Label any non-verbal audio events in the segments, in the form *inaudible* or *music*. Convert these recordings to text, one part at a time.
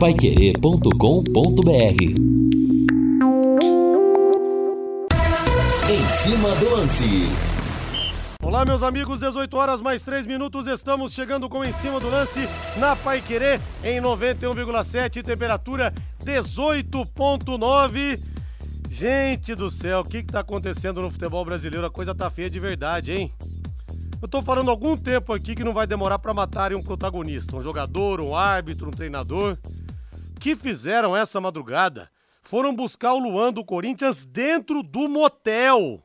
paiquerê.com.br Em cima do lance. Olá, meus amigos, 18 horas mais 3 minutos, estamos chegando com Em Cima do Lance na Pai Querer em 91,7, temperatura 18,9. Gente do céu, o que está acontecendo no futebol brasileiro? A coisa tá feia de verdade, hein? Eu tô falando há algum tempo aqui que não vai demorar para matarem um protagonista, um jogador, um árbitro, um treinador. Que fizeram essa madrugada? Foram buscar o Luan do Corinthians dentro do motel,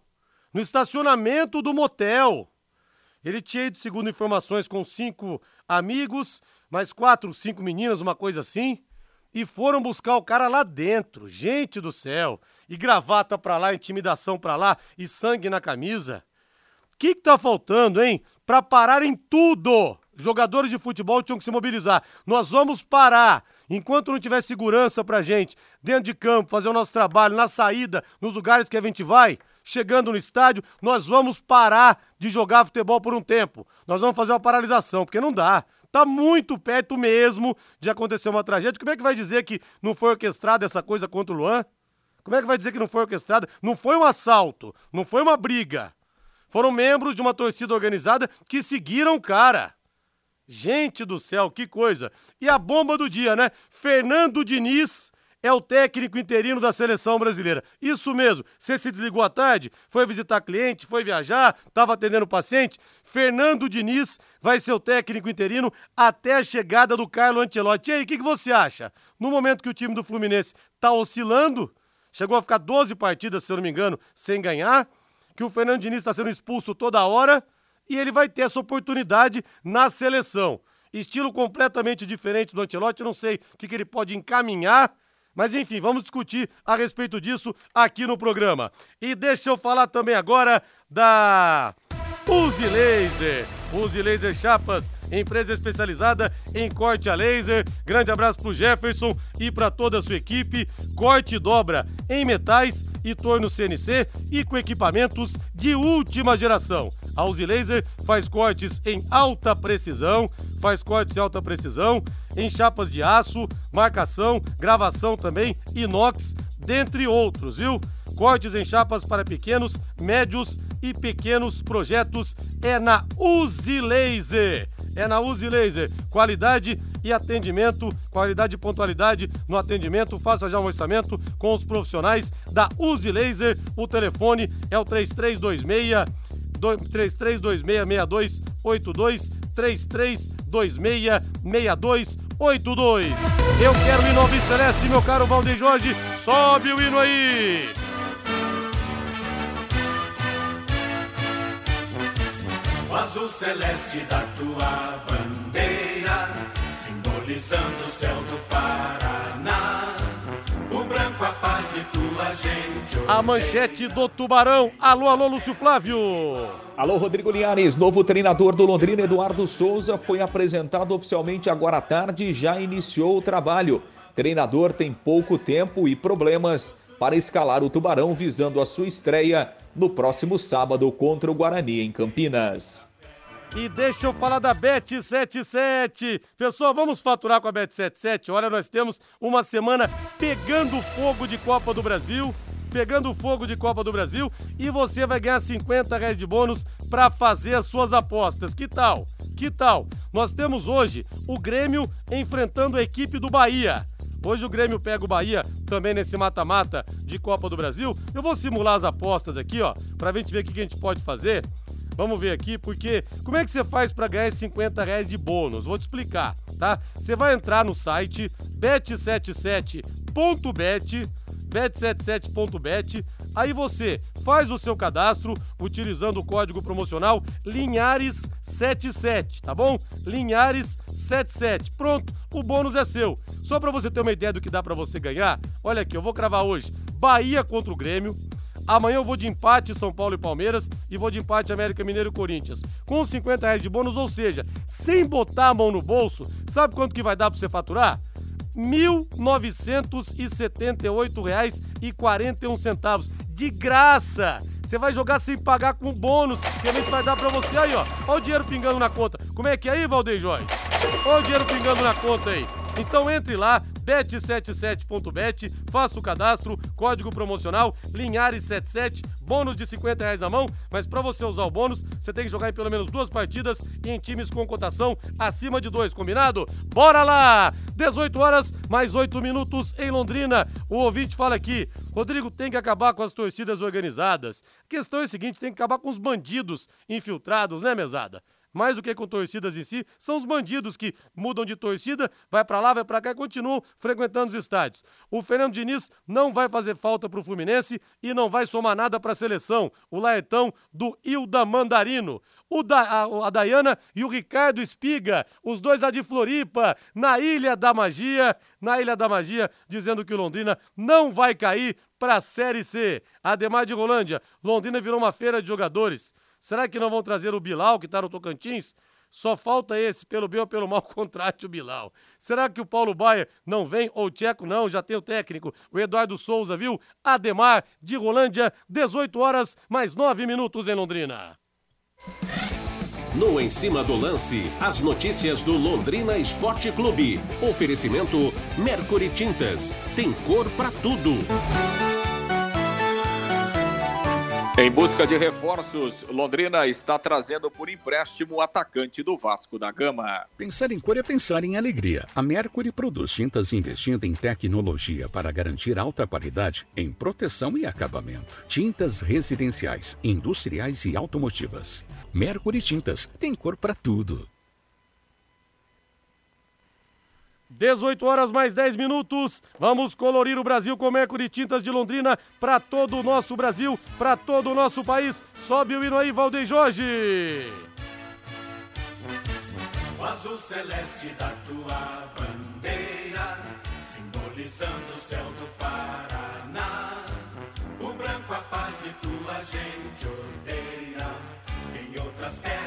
no estacionamento do motel. Ele tinha ido, segundo informações, com cinco amigos, mais quatro, cinco meninas, uma coisa assim, e foram buscar o cara lá dentro. Gente do céu! E gravata pra lá, intimidação pra lá, e sangue na camisa. O que, que tá faltando, hein? Para pararem tudo! Jogadores de futebol tinham que se mobilizar. Nós vamos parar. Enquanto não tiver segurança pra gente, dentro de campo, fazer o nosso trabalho, na saída, nos lugares que a gente vai, chegando no estádio, nós vamos parar de jogar futebol por um tempo. Nós vamos fazer uma paralisação, porque não dá. Tá muito perto mesmo de acontecer uma tragédia. Como é que vai dizer que não foi orquestrada essa coisa contra o Luan? Como é que vai dizer que não foi orquestrada? Não foi um assalto, não foi uma briga foram membros de uma torcida organizada que seguiram o cara. Gente do céu, que coisa! E a bomba do dia, né? Fernando Diniz é o técnico interino da seleção brasileira. Isso mesmo. Você se desligou à tarde, foi visitar cliente, foi viajar, estava atendendo paciente. Fernando Diniz vai ser o técnico interino até a chegada do Carlo Ancelotti. E aí, o que, que você acha? No momento que o time do Fluminense está oscilando, chegou a ficar 12 partidas, se eu não me engano, sem ganhar que o Fernando Diniz está sendo expulso toda hora e ele vai ter essa oportunidade na seleção. Estilo completamente diferente do Ancelotti, não sei o que, que ele pode encaminhar, mas enfim, vamos discutir a respeito disso aqui no programa. E deixa eu falar também agora da Uzi Laser. Uzi Laser Chapas, empresa especializada em corte a laser. Grande abraço pro Jefferson e para toda a sua equipe. Corte e dobra em metais e torno CNC e com equipamentos de última geração. A Uzi Laser faz cortes em alta precisão, faz cortes em alta precisão, em chapas de aço, marcação, gravação também, inox, dentre outros, viu? Cortes em chapas para pequenos, médios e pequenos projetos é na Uzi Laser. É na Uzi Laser. Qualidade e atendimento, qualidade e pontualidade no atendimento. Faça já um orçamento com os profissionais da Uzi Laser. O telefone é o 3326 33266282 33266282. Eu quero o hino ao Celeste, meu caro Valdeir Jorge. Sobe o hino aí! O azul celeste da tua bandeira, simbolizando o céu do Paraná. A manchete do Tubarão. Alô, alô, Lúcio Flávio. Alô, Rodrigo Linhares. Novo treinador do Londrina, Eduardo Souza, foi apresentado oficialmente agora à tarde e já iniciou o trabalho. Treinador tem pouco tempo e problemas para escalar o Tubarão visando a sua estreia no próximo sábado contra o Guarani em Campinas. E deixa eu falar da Bet77. Pessoal, vamos faturar com a Bet77. Olha, nós temos uma semana pegando fogo de Copa do Brasil. Pegando fogo de Copa do Brasil. E você vai ganhar 50 reais de bônus para fazer as suas apostas. Que tal? Que tal? Nós temos hoje o Grêmio enfrentando a equipe do Bahia. Hoje o Grêmio pega o Bahia também nesse mata-mata de Copa do Brasil. Eu vou simular as apostas aqui, ó, pra gente ver o que a gente pode fazer. Vamos ver aqui, porque como é que você faz para ganhar 50 reais de bônus? Vou te explicar, tá? Você vai entrar no site bet77.bet, bet77.bet, aí você faz o seu cadastro utilizando o código promocional Linhares77, tá bom? Linhares77. Pronto, o bônus é seu. Só para você ter uma ideia do que dá para você ganhar, olha aqui, eu vou cravar hoje Bahia contra o Grêmio. Amanhã eu vou de empate São Paulo e Palmeiras e vou de empate América Mineiro e Corinthians. Com 50 reais de bônus, ou seja, sem botar a mão no bolso, sabe quanto que vai dar para você faturar? R$ 1.978,41 de graça. Você vai jogar sem pagar com bônus que a gente vai dar para você aí, ó. Olha o dinheiro pingando na conta. Como é que é aí, Valdeir Jorge? Olha o dinheiro pingando na conta aí. Então entre lá, bet77.bet, faça o cadastro, código promocional Linhares77, bônus de 50 reais na mão, mas para você usar o bônus, você tem que jogar em pelo menos duas partidas e em times com cotação acima de dois, combinado? Bora lá! 18 horas, mais 8 minutos em Londrina. O ouvinte fala aqui, Rodrigo tem que acabar com as torcidas organizadas. A questão é a seguinte, tem que acabar com os bandidos infiltrados, né, mesada? Mais do que com torcidas em si, são os bandidos que mudam de torcida, vai para lá, vai para cá e continuam frequentando os estádios. O Fernando Diniz não vai fazer falta para o Fluminense e não vai somar nada para a seleção. O Laetão do Ilda Mandarino. O da, a, a Dayana e o Ricardo Espiga, os dois lá de Floripa, na Ilha da Magia, na Ilha da Magia, dizendo que o Londrina não vai cair para a Série C. Ademar de Rolândia, Londrina virou uma feira de jogadores. Será que não vão trazer o Bilal, que está no Tocantins? Só falta esse, pelo bem ou pelo mal, *laughs* contrate o Bilal. Será que o Paulo Baia não vem? Ou o Tcheco não? Já tem o técnico, o Eduardo Souza, viu? Ademar, de Rolândia, 18 horas, mais 9 minutos em Londrina. No Em Cima do Lance, as notícias do Londrina Esporte Clube. Oferecimento Mercury Tintas. Tem cor para tudo. Em busca de reforços, Londrina está trazendo por empréstimo o atacante do Vasco da Gama. Pensar em cor é pensar em alegria. A Mercury produz tintas investindo em tecnologia para garantir alta qualidade em proteção e acabamento. Tintas residenciais, industriais e automotivas. Mercury Tintas tem cor para tudo. 18 horas mais 10 minutos. Vamos colorir o Brasil com Mercury Tintas de Londrina para todo o nosso Brasil, para todo o nosso país. Sobe o hino aí, Valdeir Jorge. O azul celeste da tua bandeira, simbolizando o céu do Paraná. O branco a paz e tua gente odeia. Em outras terras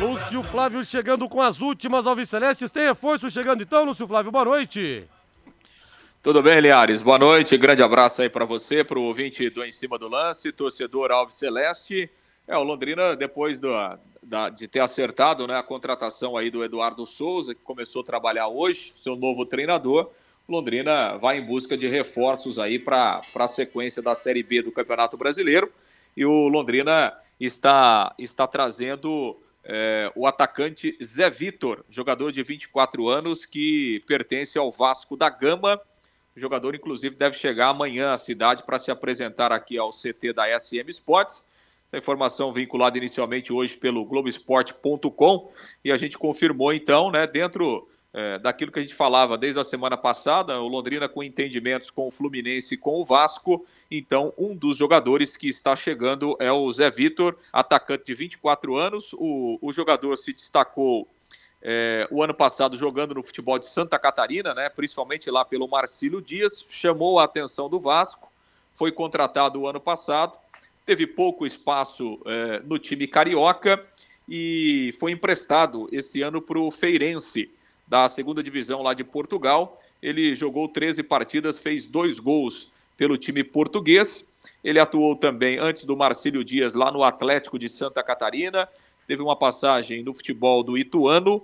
Lúcio Flávio chegando com as últimas Alvicelestes. Tem reforço chegando então, Lúcio Flávio. Boa noite. Tudo bem, Liares? Boa noite. Grande abraço aí para você, para o ouvinte do Em Cima do Lance, torcedor Alves Celeste. É, o Londrina, depois do, da, de ter acertado né, a contratação aí do Eduardo Souza, que começou a trabalhar hoje, seu novo treinador, Londrina vai em busca de reforços aí para a sequência da Série B do Campeonato Brasileiro. E o Londrina está, está trazendo é, o atacante Zé Vitor, jogador de 24 anos que pertence ao Vasco da Gama. O jogador, inclusive, deve chegar amanhã à cidade para se apresentar aqui ao CT da SM Sports. Essa informação vinculada inicialmente hoje pelo Globoesporte.com e a gente confirmou então, né, dentro é, daquilo que a gente falava desde a semana passada, o Londrina com entendimentos com o Fluminense e com o Vasco. Então, um dos jogadores que está chegando é o Zé Vitor, atacante de 24 anos. O, o jogador se destacou é, o ano passado jogando no futebol de Santa Catarina, né, principalmente lá pelo Marcílio Dias, chamou a atenção do Vasco, foi contratado o ano passado, teve pouco espaço é, no time carioca e foi emprestado esse ano para o Feirense da segunda divisão lá de Portugal. Ele jogou 13 partidas, fez dois gols pelo time português. Ele atuou também antes do Marcílio Dias lá no Atlético de Santa Catarina. Teve uma passagem no futebol do Ituano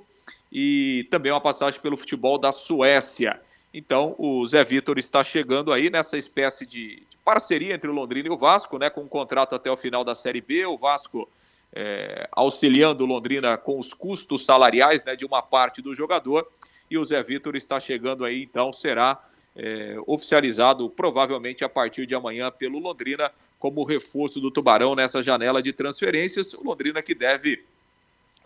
e também uma passagem pelo futebol da Suécia. Então, o Zé Vitor está chegando aí nessa espécie de, parceria entre o Londrina e o Vasco, né, com um contrato até o final da Série B. O Vasco é, auxiliando Londrina com os custos salariais né, de uma parte do jogador. E o Zé Vitor está chegando aí, então será é, oficializado provavelmente a partir de amanhã pelo Londrina como reforço do Tubarão nessa janela de transferências. O Londrina que deve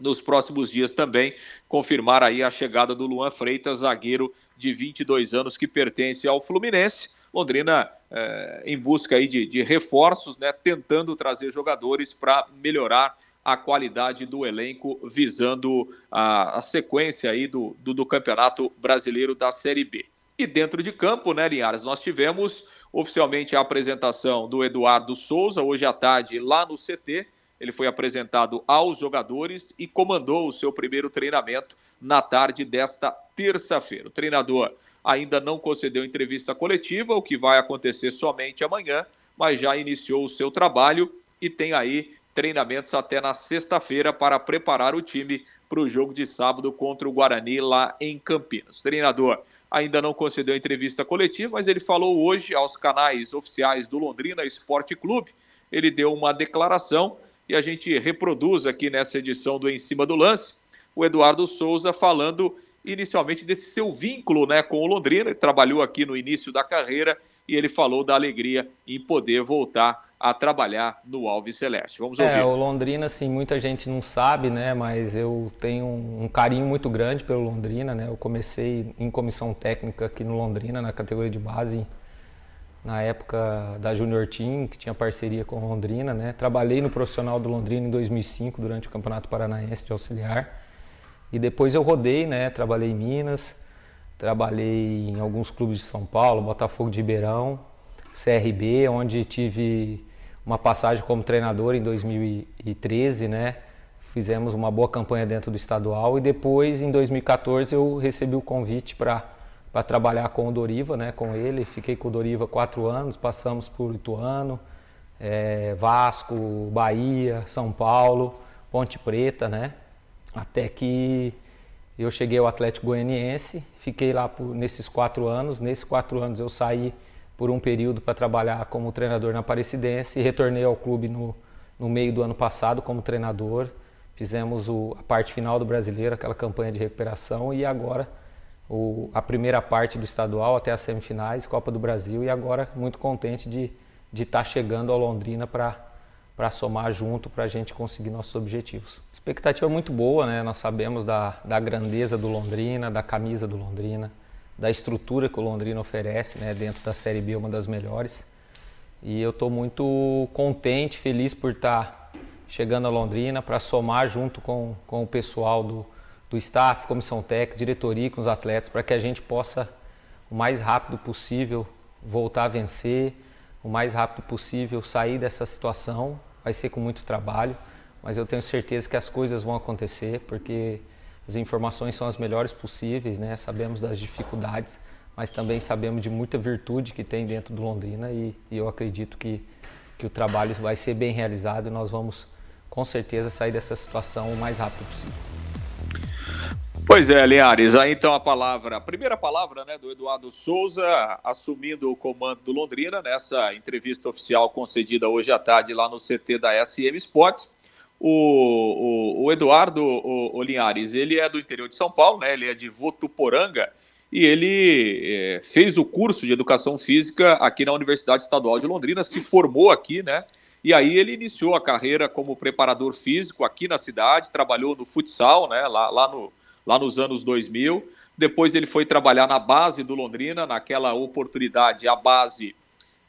nos próximos dias também confirmar aí a chegada do Luan Freitas, zagueiro de 22 anos que pertence ao Fluminense. Londrina é, em busca aí de, de reforços, né, tentando trazer jogadores para melhorar a qualidade do elenco, visando a, a sequência aí do, do, do, Campeonato Brasileiro da Série B. E dentro de campo, né, Linhares, nós tivemos oficialmente a apresentação do Eduardo Souza, hoje à tarde, lá no CT. Ele foi apresentado aos jogadores e comandou o seu primeiro treinamento na tarde desta terça-feira. O treinador ainda não concedeu entrevista coletiva, o que vai acontecer somente amanhã, mas já iniciou o seu trabalho e tem aí treinamentos até na sexta-feira para preparar o time para o jogo de sábado contra o Guarani lá em Campinas. O treinador ainda não concedeu entrevista coletiva, mas ele falou hoje aos canais oficiais do Londrina Esporte Clube. Ele deu uma declaração e a gente reproduz aqui nessa edição do Em Cima do Lance o Eduardo Souza falando inicialmente desse seu vínculo né, com o Londrina. Ele trabalhou aqui no início da carreira e ele falou da alegria em poder voltar a trabalhar no Alves Celeste. Vamos é, ouvir. É, o Londrina, assim, muita gente não sabe, né? Mas eu tenho um, carinho muito grande pelo Londrina, né? Eu comecei em comissão técnica aqui no Londrina, na categoria de base, na época da Junior Team, que tinha parceria com Londrina, né? Trabalhei no profissional do Londrina em 2005, durante o Campeonato Paranaense de Auxiliar. E depois eu rodei, né? Trabalhei em Minas, trabalhei em alguns clubes de São Paulo, Botafogo de Ribeirão, CRB, onde tive uma passagem como treinador em 2013, né? Fizemos uma boa campanha dentro do estadual e depois, em 2014, eu recebi o convite para para trabalhar com o Doriva, né? Com ele, fiquei com o Doriva quatro anos, passamos por Ituano, é, Vasco, Bahia, São Paulo, Ponte Preta, né? Até que eu cheguei ao Atlético Goianiense, fiquei lá por, nesses quatro anos. Nesses quatro anos eu saí por um período para trabalhar como treinador na Aparecidense e retornei ao clube no, no meio do ano passado como treinador. Fizemos o, a parte final do brasileiro, aquela campanha de recuperação, e agora o, a primeira parte do estadual até as semifinais, Copa do Brasil, e agora muito contente de estar tá chegando ao Londrina para somar junto para a gente conseguir nossos objetivos. Expectativa muito boa, né? nós sabemos da, da grandeza do Londrina, da camisa do Londrina da estrutura que o Londrina oferece, né, dentro da Série B, uma das melhores. E eu estou muito contente, feliz por estar tá chegando a Londrina para somar junto com, com o pessoal do, do staff, comissão técnica, diretoria, com os atletas, para que a gente possa, o mais rápido possível, voltar a vencer, o mais rápido possível sair dessa situação. Vai ser com muito trabalho, mas eu tenho certeza que as coisas vão acontecer, porque as informações são as melhores possíveis, né? Sabemos das dificuldades, mas também sabemos de muita virtude que tem dentro do Londrina e, e eu acredito que, que o trabalho vai ser bem realizado e nós vamos com certeza sair dessa situação o mais rápido possível. Pois é, Linhares, aí então a palavra, a primeira palavra né, do Eduardo Souza, assumindo o comando do Londrina, nessa entrevista oficial concedida hoje à tarde lá no CT da SM Sports o, o, o Eduardo o, o, Linhares, ele é do interior de São Paulo, né? Ele é de Votuporanga e ele é, fez o curso de educação física aqui na Universidade Estadual de Londrina, se formou aqui, né? E aí ele iniciou a carreira como preparador físico aqui na cidade, trabalhou no futsal, né? Lá, lá, no, lá nos anos 2000. Depois ele foi trabalhar na base do Londrina, naquela oportunidade a base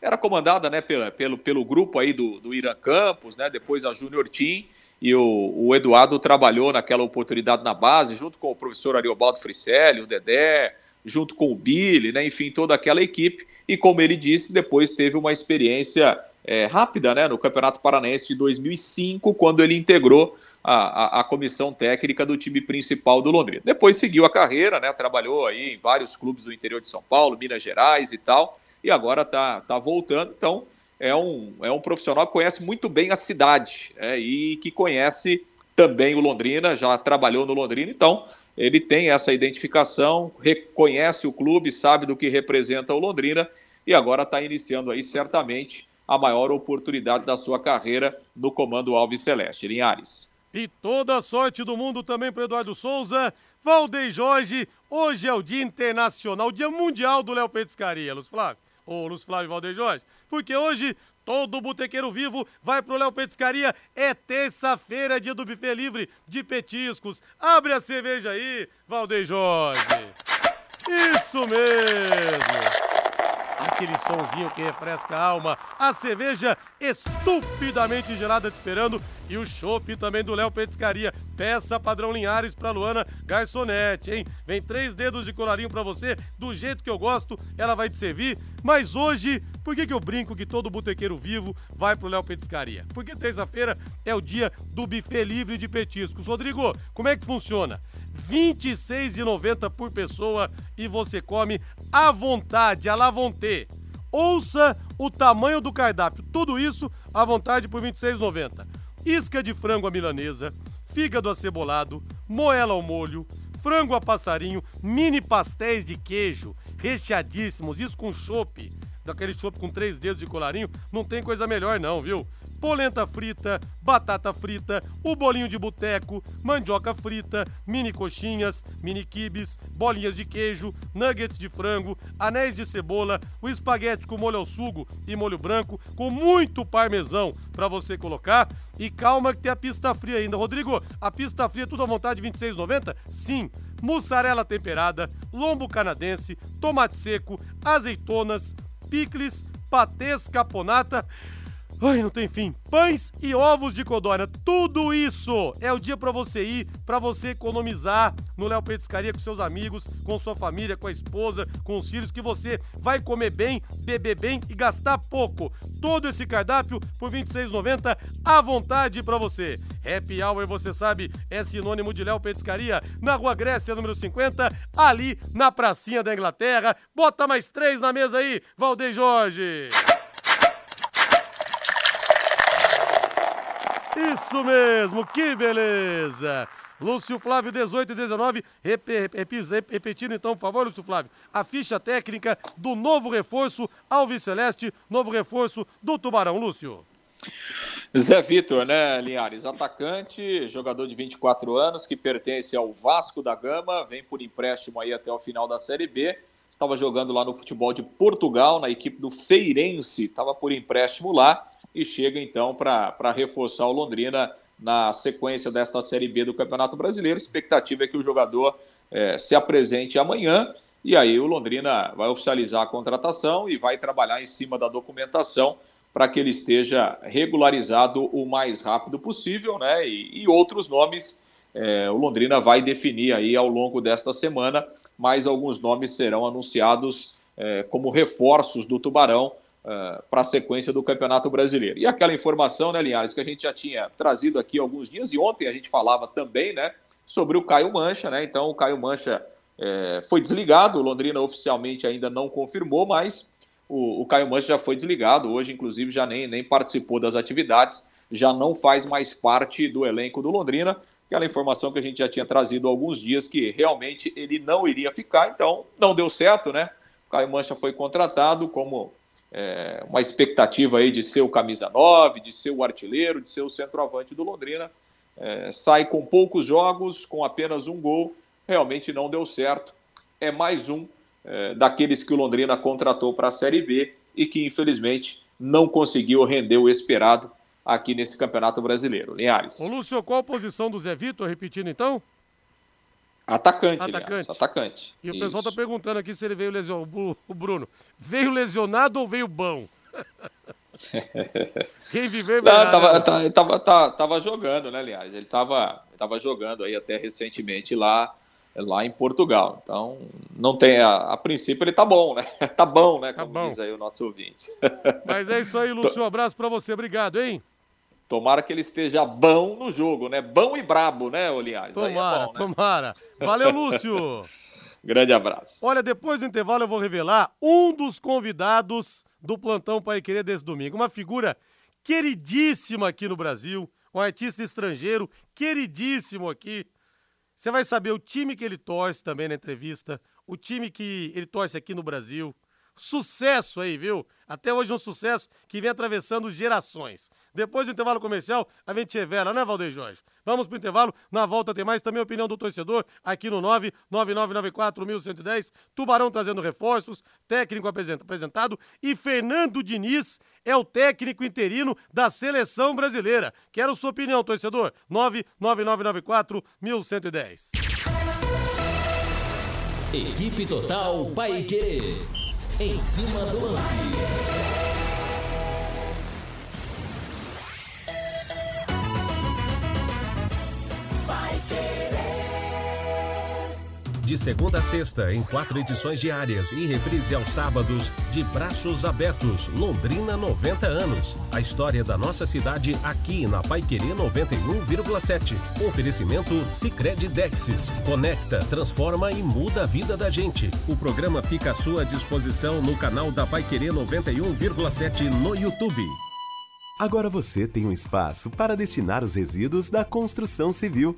era comandada, né, pelo, pelo, grupo aí do, do Irã Campos, né? Depois a Júnior Team e o, o, Eduardo trabalhou naquela oportunidade na base, junto com o professor Ariobaldo Fricelli, o Dedé, junto com o Billy, né, enfim, toda aquela equipe. E como ele disse, depois teve uma experiência é, rápida né, no Campeonato Paranaense de 2005, quando ele integrou a, a, a, comissão técnica do time principal do Londrina. Depois seguiu a carreira, né, trabalhou aí em vários clubes do interior de São Paulo, Minas Gerais e tal, e agora está tá voltando. Então, é um, é um profissional que conhece muito bem a cidade é, e que conhece também o Londrina, já trabalhou no Londrina, então ele tem essa identificação, reconhece o clube, sabe do que representa o Londrina e agora está iniciando aí certamente a maior oportunidade da sua carreira no comando Alves Celeste. Linhares. E toda a sorte do mundo também para Eduardo Souza. Valdeir Jorge, hoje é o Dia Internacional, o Dia Mundial do Léo Petiscaria, Luz Flávio. Ô, Luz Flávio Valdeir Jorge, porque hoje todo botequeiro vivo vai pro Léo Petiscaria. É terça-feira, dia do buffet livre de petiscos. Abre a cerveja aí, Valdeir Jorge. Isso mesmo aquele sonzinho que refresca a alma, a cerveja estupidamente gelada te esperando e o chopp também do Léo Petiscaria. Peça padrão Linhares pra Luana Garçonete, hein? Vem três dedos de colarinho para você, do jeito que eu gosto, ela vai te servir. Mas hoje, por que, que eu brinco que todo botequeiro vivo vai pro Léo Petiscaria? Porque terça-feira é o dia do buffet livre de petiscos. Rodrigo, como é que funciona? R$ 26,90 por pessoa e você come à vontade, à la vontade. Ouça o tamanho do cardápio, tudo isso à vontade por R$ 26,90. isca de frango à milanesa, fígado acebolado, moela ao molho, frango a passarinho, mini pastéis de queijo, recheadíssimos, isso com chopp, daquele chopp com três dedos de colarinho, não tem coisa melhor não, viu? Polenta frita, batata frita, o bolinho de boteco, mandioca frita, mini coxinhas, mini quibes, bolinhas de queijo, nuggets de frango, anéis de cebola, o espaguete com molho ao sugo e molho branco, com muito parmesão para você colocar. E calma que tem a pista fria ainda. Rodrigo, a pista fria tudo à vontade, 26,90? Sim. Mussarela temperada, lombo canadense, tomate seco, azeitonas, picles, patês caponata Ai, não tem fim. Pães e ovos de codorna. Tudo isso é o dia para você ir, para você economizar no Léo Petiscaria com seus amigos, com sua família, com a esposa, com os filhos, que você vai comer bem, beber bem e gastar pouco. Todo esse cardápio por R$ 26,90 à vontade para você. Happy Hour, você sabe, é sinônimo de Léo Petiscaria, na Rua Grécia, número 50, ali na pracinha da Inglaterra. Bota mais três na mesa aí, Valdeir Jorge. Isso mesmo, que beleza! Lúcio Flávio, 18 e 19. Rep, rep, repetindo então, por favor, Lúcio Flávio, a ficha técnica do novo reforço Alves Celeste, novo reforço do Tubarão. Lúcio. Zé Vitor, né, Linhares? Atacante, jogador de 24 anos, que pertence ao Vasco da Gama, vem por empréstimo aí até o final da Série B. Estava jogando lá no futebol de Portugal, na equipe do Feirense, estava por empréstimo lá e chega então para reforçar o Londrina na sequência desta Série B do Campeonato Brasileiro. A expectativa é que o jogador é, se apresente amanhã e aí o Londrina vai oficializar a contratação e vai trabalhar em cima da documentação para que ele esteja regularizado o mais rápido possível, né? E, e outros nomes é, o Londrina vai definir aí ao longo desta semana, mas alguns nomes serão anunciados é, como reforços do Tubarão uh, para a sequência do Campeonato Brasileiro. E aquela informação, né, Linhares, que a gente já tinha trazido aqui alguns dias, e ontem a gente falava também, né, sobre o Caio Mancha, né? Então o Caio Mancha é, foi desligado, o Londrina oficialmente ainda não confirmou, mas o, o Caio Mancha já foi desligado, hoje, inclusive, já nem, nem participou das atividades, já não faz mais parte do elenco do Londrina. Aquela informação que a gente já tinha trazido há alguns dias que realmente ele não iria ficar, então não deu certo, né? O Caio Mancha foi contratado como é, uma expectativa aí de ser o camisa 9, de ser o artilheiro, de ser o centroavante do Londrina. É, sai com poucos jogos, com apenas um gol, realmente não deu certo. É mais um é, daqueles que o Londrina contratou para a Série B e que infelizmente não conseguiu render o esperado aqui nesse Campeonato Brasileiro. Linhares. Ô Lúcio, qual a posição do Zé Vitor? Repetindo então? Atacante, atacante. atacante. E o pessoal está perguntando aqui se ele veio lesionado. O Bruno, veio lesionado ou veio bom? *laughs* Quem viver vai. Não, tava, tava, tava, tava, tava, jogando, né, aliás? Ele tava, tava jogando aí até recentemente lá, lá em Portugal. Então, não tem. A, a princípio ele tá bom, né? *laughs* Tá bom, né? Como tá bom. diz aí o nosso ouvinte. Mas é isso aí, *laughs* Lúcio. Um abraço para você. Obrigado, hein? Tomara que ele esteja bom no jogo, né? Bom e brabo, né, Linhares? É tomara, é bom, né? tomara. Valeu, Lúcio. *laughs* Grande abraço. Olha, depois do intervalo eu vou revelar um dos convidados do Plantão Pai Querer desse domingo. Uma figura queridíssima aqui no Brasil, um artista estrangeiro queridíssimo aqui. Você vai saber o time que ele torce também na entrevista, o time que ele torce aqui no Brasil. Sucesso aí, viu? Até hoje um sucesso que vem atravessando gerações. Depois do intervalo comercial, a gente revela, né, Valdeir Jorge? Vamos pro intervalo, na volta tem mais também a opinião do torcedor aqui no 99994-1110. Tubarão trazendo reforços, técnico apresentado e Fernando Diniz é o técnico interino da seleção brasileira. Quero sua opinião, torcedor. 99994-1110. Equipe Total Paique. Em cima do lance. De segunda a sexta, em quatro edições diárias e reprise aos sábados, de braços abertos, Londrina 90 anos. A história da nossa cidade aqui na Paiquerê 91,7. Oferecimento Sicredi Dexis. Conecta, transforma e muda a vida da gente. O programa fica à sua disposição no canal da Paiquerê 91,7 no YouTube. Agora você tem um espaço para destinar os resíduos da construção civil.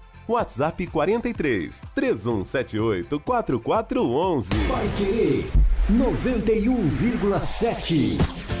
WhatsApp 43 3178 4411. Vai querer 91,7.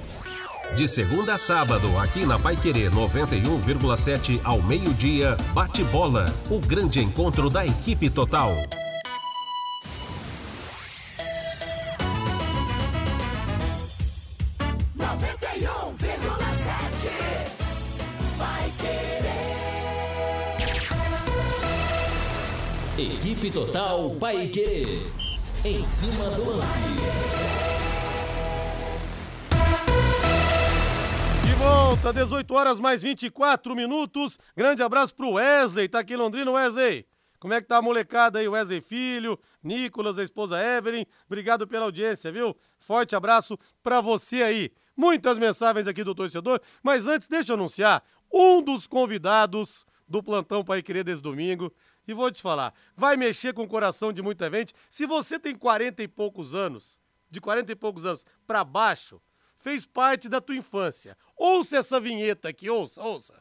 de segunda a sábado, aqui na Pai Querer 91,7 ao meio-dia, bate bola, o grande encontro da equipe total. Equipe Total Paique. Em cima do lance. Volta, 18 horas mais 24 minutos. Grande abraço pro Wesley, tá aqui em Londrina, Wesley. Como é que tá a molecada aí, Wesley Filho, Nicolas, a esposa Evelyn? Obrigado pela audiência, viu? Forte abraço pra você aí. Muitas mensagens aqui do torcedor, mas antes deixa eu anunciar um dos convidados do plantão Pai Querer desse domingo. E vou te falar, vai mexer com o coração de muita gente. Se você tem 40 e poucos anos, de 40 e poucos anos para baixo, fez parte da tua infância. Ouça essa vinheta aqui, ouça, ouça.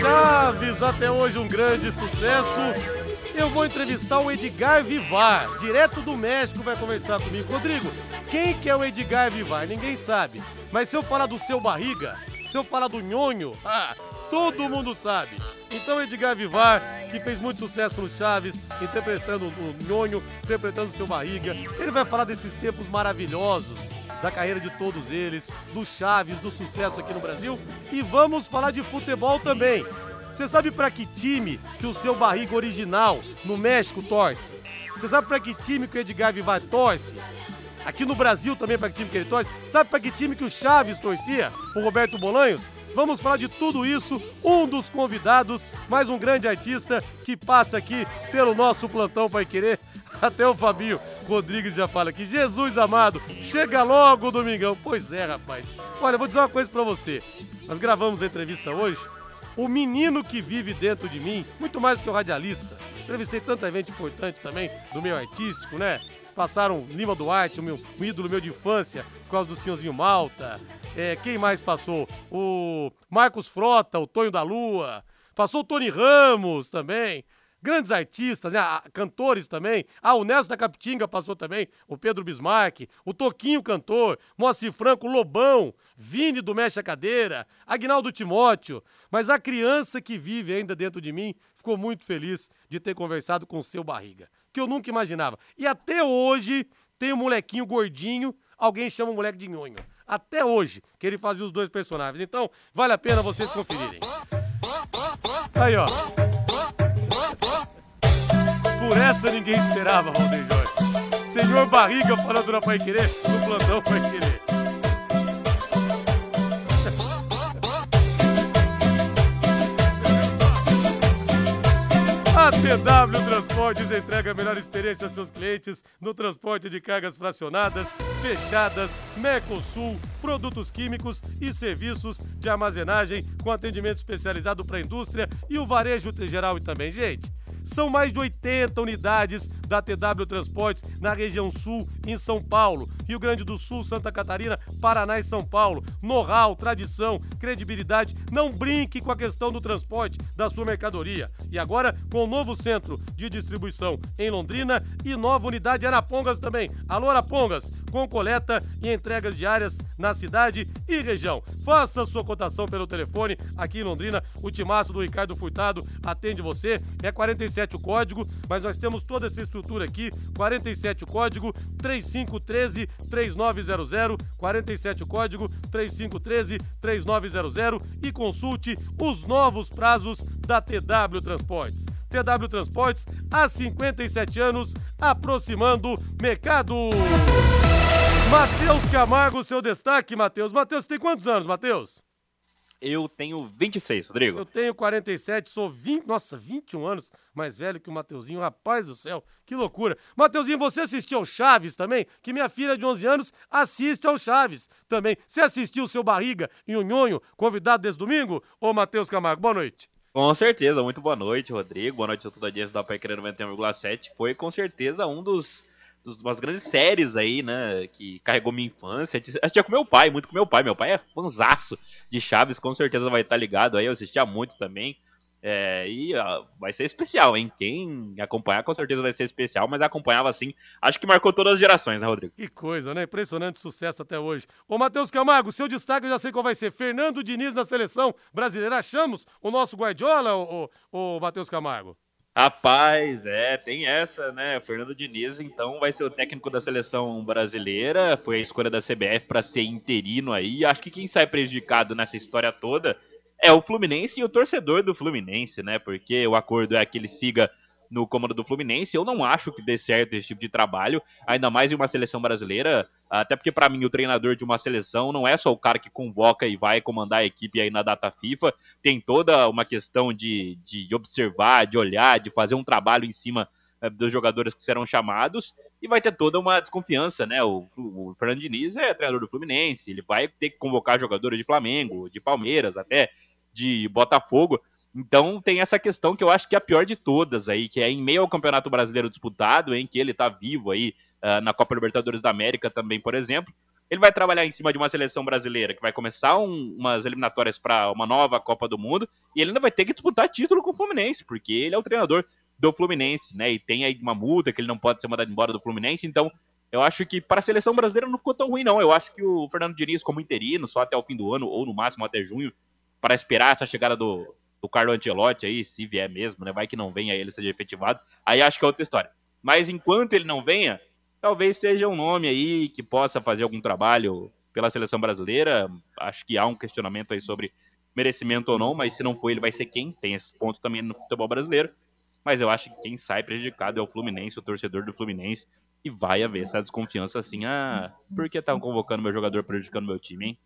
Chaves, até hoje um grande sucesso eu vou entrevistar o Edgar Vivar, direto do México, vai conversar comigo. Rodrigo, quem que é o Edgar Vivar? Ninguém sabe. Mas se eu falar do seu barriga, se eu falar do nhonho, *laughs* ah, todo mundo sabe. Então Edgar Vivar, que fez muito sucesso no Chaves, interpretando o nhonho, interpretando o seu barriga, ele vai falar desses tempos maravilhosos da carreira de todos eles, do Chaves, do sucesso aqui no Brasil. E vamos falar de futebol também. Você sabe para que time que o seu barriga original no México torce? Você sabe para que time que o Edgar Vivar torce? Aqui no Brasil também para que time que ele torce? Sabe para que time que o Chaves torcia? O Roberto Bolanhos? Vamos falar de tudo isso. Um dos convidados, mais um grande artista que passa aqui pelo nosso plantão Pai Querer. *laughs* Até o Fabinho Rodrigues já fala aqui. Jesus amado, chega logo, Domingão. Pois é, rapaz. Olha, vou dizer uma coisa para você. Nós gravamos a entrevista hoje o menino que vive dentro de mim, muito mais do que o radialista. Entrevistei tanta gente importante também do meio artístico, né? Passaram Lima Duarte, o meu um ídolo meu de infância, por causa do Senhorzinho Malta. É, quem mais passou? O Marcos Frota, o Tonho da Lua. Passou o Tony Ramos também grandes artistas, né? cantores também. Ah, o Nelson da Capitinga passou também, o Pedro Bismarck, o Toquinho cantor, Moacir Franco, Lobão, Vini do Mexe a Cadeira, Agnaldo Timóteo. Mas a criança que vive ainda dentro de mim ficou muito feliz de ter conversado com o seu barriga, que eu nunca imaginava. E até hoje tem um molequinho gordinho, alguém chama o moleque de nhonho. Até hoje, que ele fazia os dois personagens. Então, vale a pena vocês conferirem. Aí, ó. Por essa ninguém esperava, Valdeir Jorge. Senhor Barriga falando na Pai Querer, no plantão Pai Querer. A TW Transportes entrega a melhor experiência a seus clientes no transporte de cargas fracionadas, fechadas, Mercosul, produtos químicos e serviços de armazenagem com atendimento especializado para a indústria e o varejo geral e também, gente. São mais de 80 unidades da TW Transportes na região sul, em São Paulo, Rio Grande do Sul, Santa Catarina, Paraná e São Paulo. Know-how, tradição, credibilidade. Não brinque com a questão do transporte da sua mercadoria. E agora com o novo centro de distribuição em Londrina e nova unidade Arapongas também. Alô Arapongas, com coleta e entregas diárias na cidade e região. Faça sua cotação pelo telefone aqui em Londrina. O timaço do Ricardo Furtado atende você. É 47 o código, mas nós temos toda essa estrutura aqui. 47 o código 3513 3900 47 o código 3513 3900 e consulte os novos prazos da TW Transportes. TW Transportes há 57 anos aproximando mercado. Matheus Camargo, seu destaque, Matheus. Matheus, tem quantos anos, Matheus? Eu tenho 26, Rodrigo. Eu tenho 47, sou 20, nossa, 21 anos mais velho que o Mateuzinho, rapaz do céu, que loucura. Mateuzinho, você assistiu ao Chaves também? Que minha filha de 11 anos assiste ao Chaves também. Você assistiu o seu Barriga e o Nhonho, convidado desde domingo? Ô, Matheus Camargo, boa noite. Com certeza, muito boa noite, Rodrigo. Boa noite a toda a audiência da Paiqueira 91,7. Foi com certeza um dos umas grandes séries aí, né, que carregou minha infância. Assistia com meu pai, muito com meu pai. Meu pai é fanzaço de Chaves, com certeza vai estar ligado aí. Eu assistia muito também. É, e ó, vai ser especial, hein? Quem acompanhar com certeza vai ser especial, mas acompanhava assim, acho que marcou todas as gerações, né, Rodrigo? Que coisa, né? Impressionante sucesso até hoje. Ô, Matheus Camargo, seu destaque eu já sei qual vai ser. Fernando Diniz na seleção brasileira. Achamos o nosso Guardiola, ô, ô, Matheus Camargo? Rapaz, é, tem essa, né? Fernando Diniz, então, vai ser o técnico da seleção brasileira. Foi a escolha da CBF para ser interino aí. Acho que quem sai prejudicado nessa história toda é o Fluminense e o torcedor do Fluminense, né? Porque o acordo é que ele siga no comando do Fluminense. Eu não acho que dê certo esse tipo de trabalho, ainda mais em uma seleção brasileira. Até porque, para mim, o treinador de uma seleção não é só o cara que convoca e vai comandar a equipe aí na data FIFA. Tem toda uma questão de, de observar, de olhar, de fazer um trabalho em cima eh, dos jogadores que serão chamados e vai ter toda uma desconfiança, né? O, o Fernando Diniz é treinador do Fluminense, ele vai ter que convocar jogadores de Flamengo, de Palmeiras, até de Botafogo. Então tem essa questão que eu acho que é a pior de todas aí, que é em meio ao Campeonato Brasileiro disputado, em que ele tá vivo aí uh, na Copa Libertadores da América também, por exemplo. Ele vai trabalhar em cima de uma seleção brasileira que vai começar um, umas eliminatórias para uma nova Copa do Mundo e ele ainda vai ter que disputar título com o Fluminense, porque ele é o treinador do Fluminense, né? E tem aí uma multa que ele não pode ser mandado embora do Fluminense, então eu acho que para a seleção brasileira não ficou tão ruim, não. Eu acho que o Fernando Diniz, como interino, só até o fim do ano, ou no máximo até junho, para esperar essa chegada do, o Carlo Ancelotti aí, se vier mesmo, né? Vai que não venha ele seja efetivado. Aí acho que é outra história. Mas enquanto ele não venha, talvez seja um nome aí que possa fazer algum trabalho pela seleção brasileira. Acho que há um questionamento aí sobre merecimento ou não, mas se não for, ele vai ser quem? Tem esse ponto também no futebol brasileiro. Mas eu acho que quem sai prejudicado é o Fluminense, o torcedor do Fluminense. E vai haver essa desconfiança assim, ah, por que estão convocando meu jogador prejudicando meu time, hein?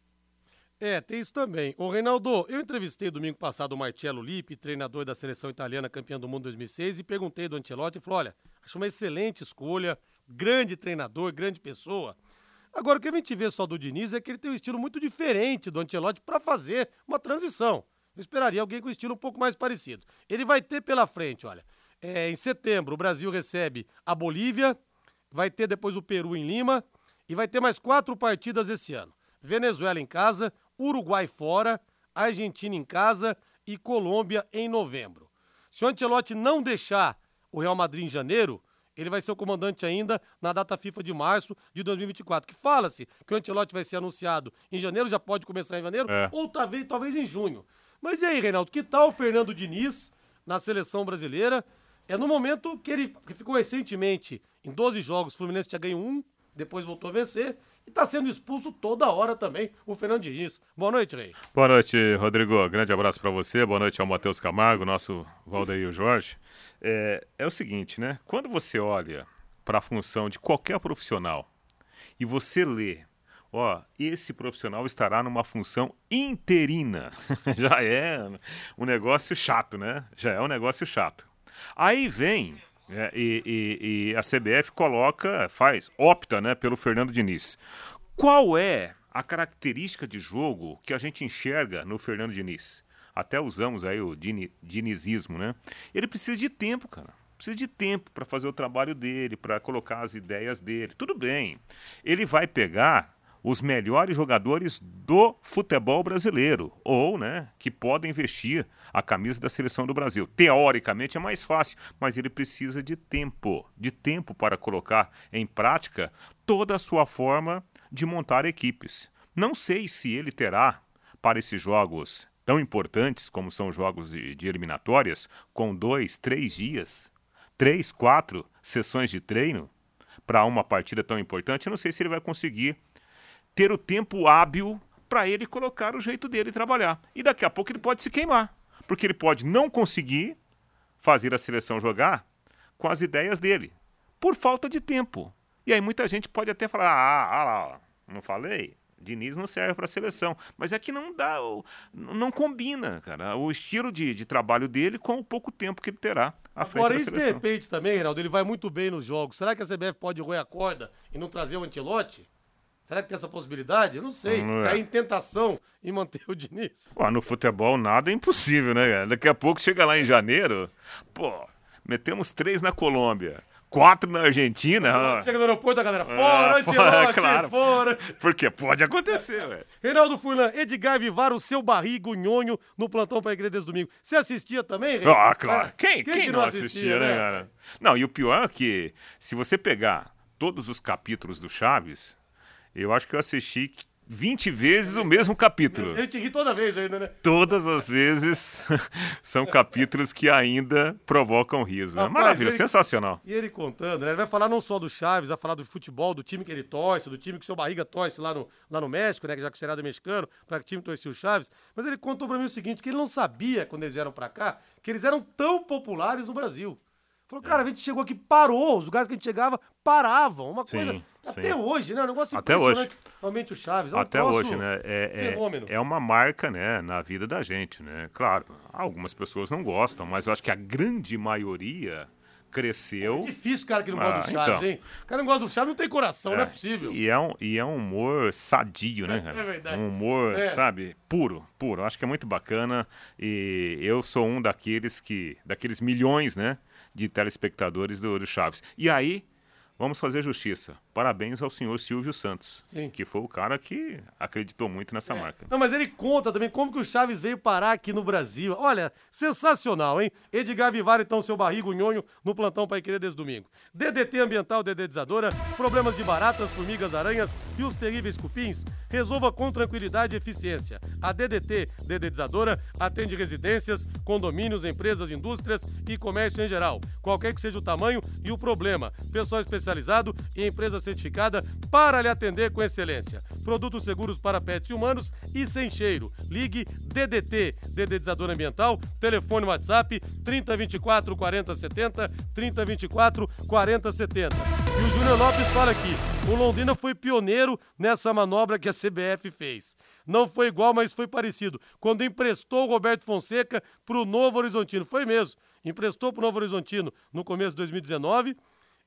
É, tem isso também. Ô, Reinaldo, eu entrevistei domingo passado o Marcello Lippi, treinador da seleção italiana campeã do mundo 2006, e perguntei do Ancelotti e falou: olha, acho uma excelente escolha, grande treinador, grande pessoa. Agora, o que a gente vê só do Diniz é que ele tem um estilo muito diferente do Ancelotti para fazer uma transição. Eu esperaria alguém com um estilo um pouco mais parecido. Ele vai ter pela frente, olha, é, em setembro o Brasil recebe a Bolívia, vai ter depois o Peru em Lima e vai ter mais quatro partidas esse ano. Venezuela em casa, Uruguai fora, Argentina em casa e Colômbia em novembro. Se o Ancelotti não deixar o Real Madrid em janeiro, ele vai ser o comandante ainda na data FIFA de março de 2024. Que fala-se que o Ancelotti vai ser anunciado em janeiro, já pode começar em janeiro, é. ou talvez, talvez em junho. Mas e aí, Reinaldo, que tal o Fernando Diniz na seleção brasileira? É no momento que ele que ficou recentemente em 12 jogos, o Fluminense tinha ganho um, depois voltou a vencer, e está sendo expulso toda hora também o Fernando Diniz. Boa noite, Rei. Boa noite, Rodrigo. Grande abraço para você. Boa noite ao Matheus Camargo, nosso Valdeir Jorge. É, é o seguinte, né? Quando você olha para a função de qualquer profissional e você lê ó, esse profissional estará numa função interina. *laughs* Já é um negócio chato, né? Já é um negócio chato. Aí vem é, e, e, e, a CBF coloca, faz, opta né, pelo Fernando Diniz. Qual é a característica de jogo que a gente enxerga no Fernando Diniz? Até usamos aí o Dini, dinizismo, né? Ele precisa de tempo, cara. Precisa de tempo para fazer o trabalho dele, para colocar as ideias dele. Tudo bem. Ele vai pegar os melhores jogadores do futebol brasileiro, ou, né, que podem vestir a camisa da seleção do Brasil. Teoricamente é mais fácil, mas ele precisa de tempo, de tempo para colocar em prática toda a sua forma de montar equipes. Não sei se ele terá para esses jogos tão importantes como são jogos de, de eliminatórias, com dois, três dias, três, quatro sessões de treino para uma partida tão importante, eu não sei se ele vai conseguir ter o tempo hábil para ele colocar o jeito dele trabalhar. E daqui a pouco ele pode se queimar, porque ele pode não conseguir fazer a seleção jogar com as ideias dele, por falta de tempo. E aí muita gente pode até falar: ah, ah lá, não falei? Diniz não serve para a seleção. Mas é que não dá, não combina, cara, o estilo de, de trabalho dele com o pouco tempo que ele terá à frente Agora, da isso de seleção. repente também, Reinaldo, ele vai muito bem nos jogos. Será que a CBF pode roer a corda e não trazer o Antelote? Será que tem essa possibilidade? Eu não sei. Hum, é. Cair em tentação e manter o Diniz. Pô, no futebol nada é impossível, né? cara? Daqui a pouco chega lá em janeiro, pô, metemos três na Colômbia, quatro na Argentina. Chega no aeroporto, a galera, É, fora, *laughs* fora, Antelote, claro. fora. Porque pode acontecer, velho. Reinaldo Furlan, Edgar Vivar, o seu barrigo nhonho no plantão para a igreja desde domingo. Você assistia também, Reinaldo? Ah, claro. Ah, Quem, quem, que não assistia, né, cara? Não, e o pior é que, se você pegar todos os capítulos do Chaves, eu acho que eu assisti 20 vezes o mesmo capítulo. Eu te ri toda vez ainda, né? Todas as vezes *laughs* são capítulos que ainda provocam riso. né? Maravilha, ele- sensacional. E ele contando, né? Ele vai falar não só do Chaves, vai falar do futebol, do time que ele torce, do time que o seu barriga torce lá no, lá no México, né? Já que o seriado é mexicano, pra que time torcia o Chaves. Mas ele contou pra mim o seguinte: que ele não sabia, quando eles vieram pra cá, que eles eram tão populares no Brasil. Falou, cara, a gente chegou aqui, parou, os lugares que a gente chegava paravam. Uma coisa. Sim, até sim. hoje, né? Um negócio Até impressionante. Realmente o Chaves. É um Até hoje, né? É, é- fenômeno. é uma marca, né, na vida da gente, né? Claro, algumas pessoas não gostam, mas eu acho que a grande maioria cresceu. É difícil, cara, que não gosta Ah, do Chaves, então. hein? O cara não gosta do Chaves, não tem coração, não é possível. E é um, e é um humor sadio, né, *laughs* cara? É verdade. Um humor, É. sabe, puro, puro. Acho que é muito bacana. E eu sou um daqueles que. daqueles milhões, né? De telespectadores do, do Chaves. E aí, vamos fazer justiça. Parabéns ao senhor Silvio Santos, Sim. que foi o cara que acreditou muito nessa marca. Não, mas ele conta também como que o Chaves veio parar aqui no Brasil. Olha, sensacional, hein? Edgar Vivar, então, seu barrigo nhonho no plantão para querer desde domingo. DDT Ambiental Dedetizadora, problemas de baratas, formigas, aranhas e os terríveis cupins, resolva com tranquilidade e eficiência. A DDT Dedetizadora atende residências, condomínios, empresas, indústrias e comércio em geral, qualquer que seja o tamanho e o problema. Pessoal especializado e empresa certificada para lhe atender com excelência. Produtos seguros para pets e humanos e sem cheiro. Ligue DDT, Dedetizador Ambiental, telefone WhatsApp 3024 4070, 3024 4070. E o Júnior Lopes fala aqui, o Londrina foi pioneiro nessa manobra que a CBF fez. Não foi igual, mas foi parecido. Quando emprestou o Roberto Fonseca para o Novo Horizontino. Foi mesmo. Emprestou para o Novo Horizontino no começo de 2019.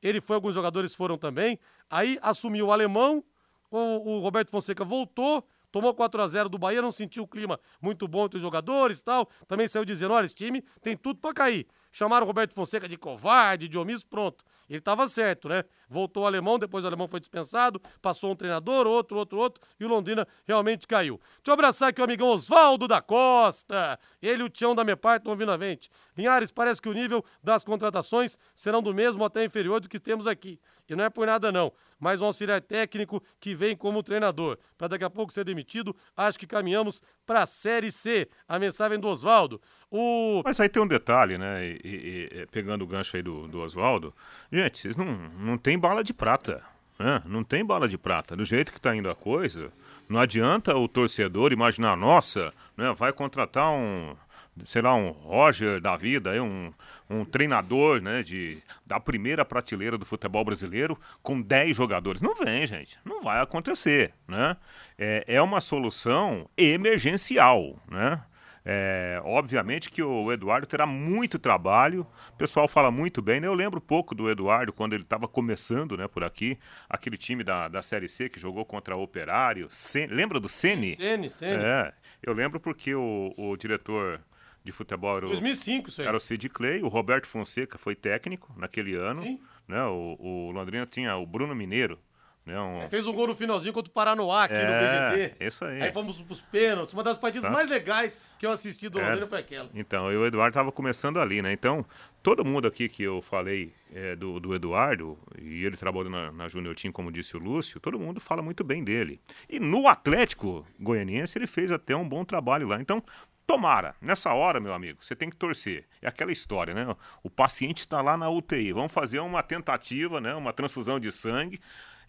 Ele foi, alguns jogadores foram também. Aí assumiu o alemão, o, o Roberto Fonseca voltou, tomou 4 a 0 do Bahia, não sentiu o clima muito bom entre os jogadores e tal. Também saiu dizendo: olha, esse time tem tudo pra cair. Chamaram o Roberto Fonseca de covarde, de omisso, pronto. Ele tava certo, né? Voltou o alemão, depois o alemão foi dispensado, passou um treinador, outro, outro, outro, e o Londrina realmente caiu. Deixa eu abraçar aqui o amigão Oswaldo da Costa. Ele e o Tião da Mepar estão vindo à vente. Linhares, parece que o nível das contratações serão do mesmo até inferior do que temos aqui. E não é por nada não, mas um auxiliar técnico que vem como treinador. Para daqui a pouco ser demitido, acho que caminhamos para a Série C. A mensagem do Oswaldo. O... Mas aí tem um detalhe, né? E, e- e- pegando o gancho aí do, do Oswaldo. Gente, vocês não, não tem bala de prata. Né? Não tem bala de prata. Do jeito que tá indo a coisa, não adianta o torcedor imaginar, nossa, né, vai contratar um, sei lá, um Roger da vida, um, um treinador né, de, da primeira prateleira do futebol brasileiro com 10 jogadores. Não vem, gente. Não vai acontecer. Né? É, é uma solução emergencial. Né? É, obviamente que o Eduardo terá muito trabalho. O pessoal fala muito bem, né? Eu lembro pouco do Eduardo quando ele estava começando, né, por aqui. Aquele time da, da Série C que jogou contra o Operário. Sen- lembra do Sene? Sene, Sene. É, eu lembro porque o, o diretor de futebol era o, 2005 isso aí. era o Sid Clay, o Roberto Fonseca foi técnico naquele ano. Sim. Né? O, o Londrina tinha o Bruno Mineiro Né? Um... Fez um gol no finalzinho contra o Paranoá aqui É, no VGT. isso aí. Aí fomos pros pênaltis. Uma das partidas Tá. mais legais que eu assisti do É. Londrina foi aquela. Então, e o Eduardo estava começando ali, né? Então, todo mundo aqui que eu falei é, do, do Eduardo, e ele trabalhou na, na Junior Team, como disse o Lúcio, todo mundo fala muito bem dele. E no Atlético Goianiense, ele fez até um bom trabalho lá. Então, tomara, nessa hora, meu amigo, você tem que torcer. É aquela história, né? O paciente está lá na UTI, vamos fazer uma tentativa, né? Uma transfusão de sangue.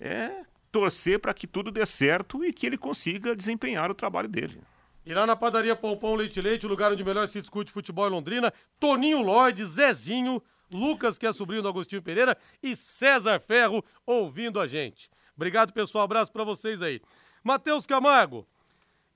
É torcer para que tudo dê certo e que ele consiga desempenhar o trabalho dele. E lá na padaria Pompom Leite Leite, o lugar onde melhor se discute futebol em Londrina, Toninho Lorde, Zezinho, Lucas, que é sobrinho do Agostinho Pereira, e César Ferro ouvindo a gente. Obrigado, pessoal. Abraço pra vocês aí. Matheus Camargo,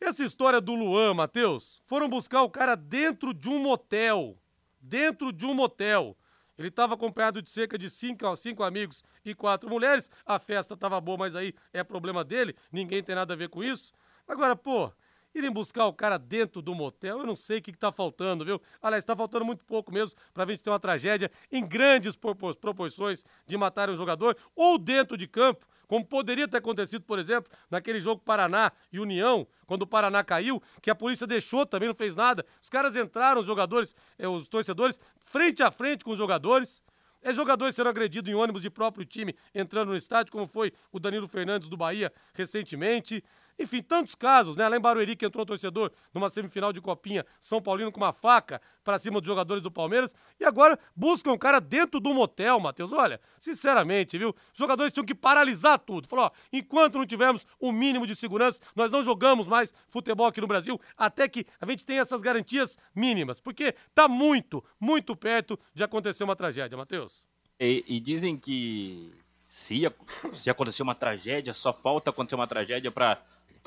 essa história do Luan, Matheus, foram buscar o cara dentro de um motel. Dentro de um motel. Ele estava acompanhado de cerca de cinco, cinco amigos e quatro mulheres. A festa estava boa, mas aí é problema dele. Ninguém tem nada a ver com isso. Agora, pô, irem buscar o cara dentro do motel, eu não sei o que, que tá faltando, viu? Aliás, tá faltando muito pouco mesmo pra gente ter uma tragédia em grandes propor- proporções de matar um jogador ou dentro de campo, como poderia ter acontecido, por exemplo, naquele jogo Paraná e União, quando o Paraná caiu, que a polícia deixou também, não fez nada. Os caras entraram, os jogadores, eh, os torcedores, frente a frente com os jogadores. É jogador sendo agredido em ônibus de próprio time entrando no estádio, como foi o Danilo Fernandes do Bahia recentemente. Enfim, tantos casos, né? Lá em Barueri que entrou um torcedor numa semifinal de Copinha, São Paulino com uma faca pra cima dos jogadores do Palmeiras. E agora buscam um cara dentro do motel, Matheus. Olha, sinceramente, viu? Os jogadores tinham que paralisar tudo. Falou, ó, enquanto não tivermos o mínimo de segurança, nós não jogamos mais futebol aqui no Brasil até que a gente tenha essas garantias mínimas. Porque tá muito, muito perto de acontecer uma tragédia, Matheus. E, e dizem que se, se acontecer uma tragédia, só falta acontecer uma tragédia pra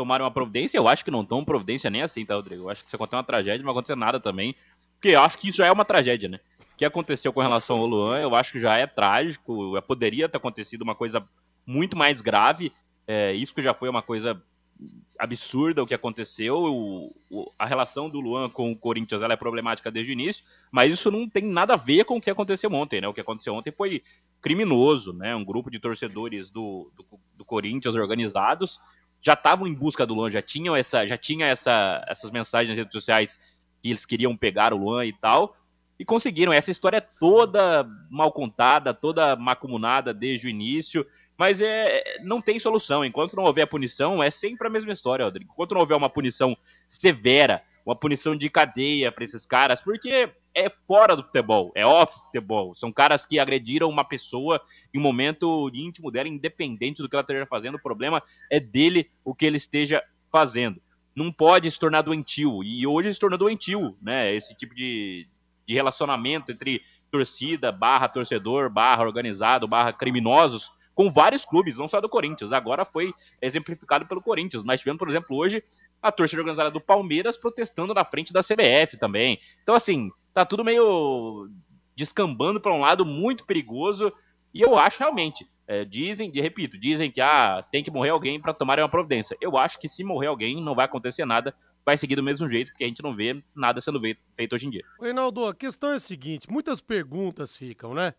tomar uma providência. Eu acho que não tomam providência nem assim, tá, Rodrigo? Eu acho que se acontecer uma tragédia, não vai acontecer nada também. Porque eu acho que isso já é uma tragédia, né? O que aconteceu com relação ao Luan, eu acho que já é trágico. Poderia ter acontecido uma coisa muito mais grave. É, isso que já foi uma coisa absurda o que aconteceu. O- o- a relação do Luan com o Corinthians ela é problemática desde o início, mas isso não tem nada a ver com o que aconteceu ontem, né? O que aconteceu ontem foi criminoso, né? Um grupo de torcedores do, do, do Corinthians organizados já estavam em busca do Luan, já tinham essa, já tinha essa, essas mensagens nas redes sociais que eles queriam pegar o Luan e tal. E conseguiram. Essa história é toda mal contada, toda macumunada desde o início. Mas é, não tem solução. Enquanto não houver punição, é sempre a mesma história, Rodrigo. Enquanto não houver uma punição severa, uma punição de cadeia para esses caras, porque é fora do futebol, é off futebol. São caras que agrediram uma pessoa em um momento íntimo dela, independente do que ela esteja fazendo. O problema é dele o que ele esteja fazendo. Não pode se tornar doentio. E hoje se tornou doentio, né? Esse tipo de, de relacionamento entre torcida, barra torcedor, barra organizado, barra criminosos, com vários clubes, não só do Corinthians. Agora foi exemplificado pelo Corinthians. Mas tivemos, por exemplo, hoje a torcida organizada do Palmeiras protestando na frente da CBF também. Então, assim, tá tudo meio descambando para um lado muito perigoso. E eu acho realmente, é, dizem, e repito, dizem que ah, tem que morrer alguém para tomar uma providência. Eu acho que se morrer alguém, não vai acontecer nada, vai seguir do mesmo jeito, porque a gente não vê nada sendo feito hoje em dia. Reinaldo, a questão é a seguinte: muitas perguntas ficam, né?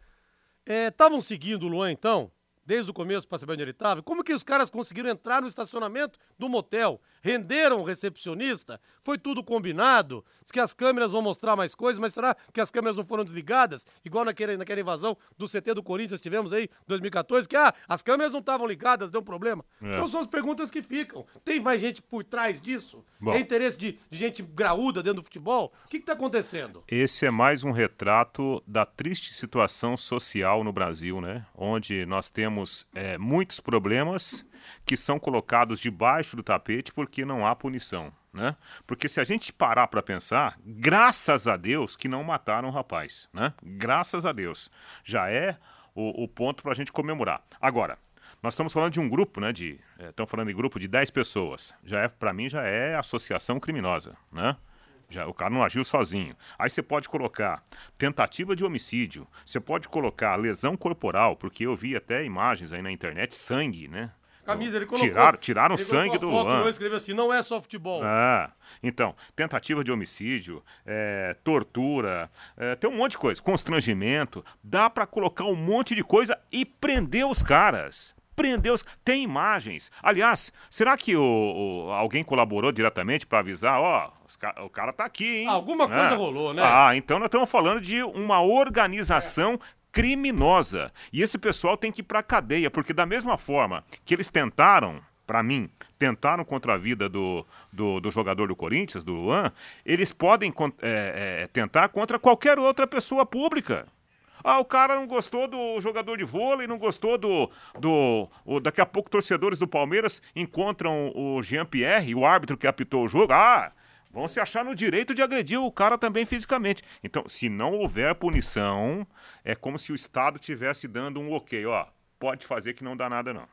Estavam seguindo o Luan, então, desde o começo para saber onde ele estava? Como que os caras conseguiram entrar no estacionamento do motel? Renderam o recepcionista? Foi tudo combinado? Diz que as câmeras vão mostrar mais coisas, mas será que as câmeras não foram desligadas? Igual naquele, naquela invasão do CT do Corinthians tivemos aí, 2014, que ah, as câmeras não estavam ligadas, deu problema. É. Então são as perguntas que ficam. Tem mais gente por trás disso? Bom. É interesse de, de gente graúda dentro do futebol? O que está acontecendo? Esse é mais um retrato da triste situação social no Brasil, né? Onde nós temos é, muitos problemas que são colocados debaixo do tapete porque não há punição, né? Porque se a gente parar para pensar, graças a Deus que não mataram o rapaz, né? Graças a Deus. Já é o, o ponto para a gente comemorar. Agora, nós estamos falando de um grupo, né? De, é, estamos falando de grupo de 10 pessoas. Já é, para mim, já é associação criminosa, né? Já, o cara não agiu sozinho. Aí você pode colocar tentativa de homicídio, você pode colocar lesão corporal, porque eu vi até imagens aí na internet, sangue, né? Camisa, ele colocou. Tiraram, tiraram ele sangue do foto, Luan. Escreveu assim: não é só futebol. Ah, então, tentativa de homicídio, é, tortura, é, tem um monte de coisa, constrangimento, dá pra colocar um monte de coisa e prender os caras. Prender os. Tem imagens. Aliás, será que o, o- alguém colaborou diretamente para avisar? Ó, o cara tá aqui, hein? Alguma Né? coisa rolou, né? Ah, então nós estamos falando de uma organização criminosa. E esse pessoal tem que ir pra cadeia, porque da mesma forma que eles tentaram, pra mim, tentaram contra a vida do, do, do jogador do Corinthians, do Luan, eles podem é, é, tentar contra qualquer outra pessoa pública. Ah, o cara não gostou do jogador de vôlei, não gostou do. do o- daqui a pouco, torcedores do Palmeiras encontram o Jean-Pierre, o árbitro que apitou o jogo. Ah, vão se achar no direito de agredir o cara também fisicamente. Então, se não houver punição, é como se o Estado tivesse dando um ok, ó. Pode fazer que não dá nada, não.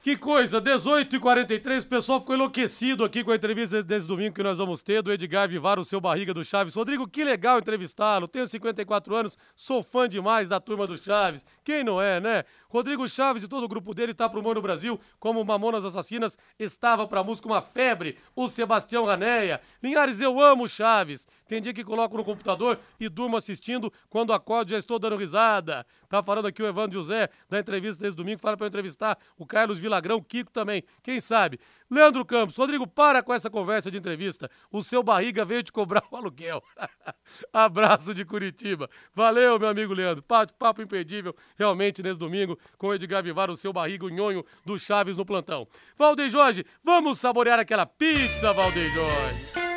Que coisa, 18 e 43 o pessoal ficou enlouquecido aqui com a entrevista desse domingo que nós vamos ter do Edgar Vivar, o seu barriga do Chaves. Rodrigo, que legal entrevistá-lo. Tenho 54 anos, sou fã demais da turma do Chaves. Quem não é, né? Rodrigo Chaves e todo o grupo dele tá pro Humor no Brasil, como Mamonas Assassinas estava pra música uma febre, o Sebastião Raneia. Linhares, eu amo Chaves. Tem dia que coloco no computador e durmo assistindo, quando acordo já estou dando risada. Tá falando aqui o Evandro José, da entrevista desse domingo, fala pra eu entrevistar o Carlos Vilagrão, Kiko também, quem sabe. Leandro Campos, Rodrigo, para com essa conversa de entrevista. O seu barriga veio te cobrar o aluguel. *laughs* Abraço de Curitiba. Valeu, meu amigo Leandro. Papo, papo imperdível, realmente, nesse domingo, com o Edgar Vivar, o seu barriga, o do Chaves no plantão. Valdeir Jorge, vamos saborear aquela pizza, Valdeir Jorge.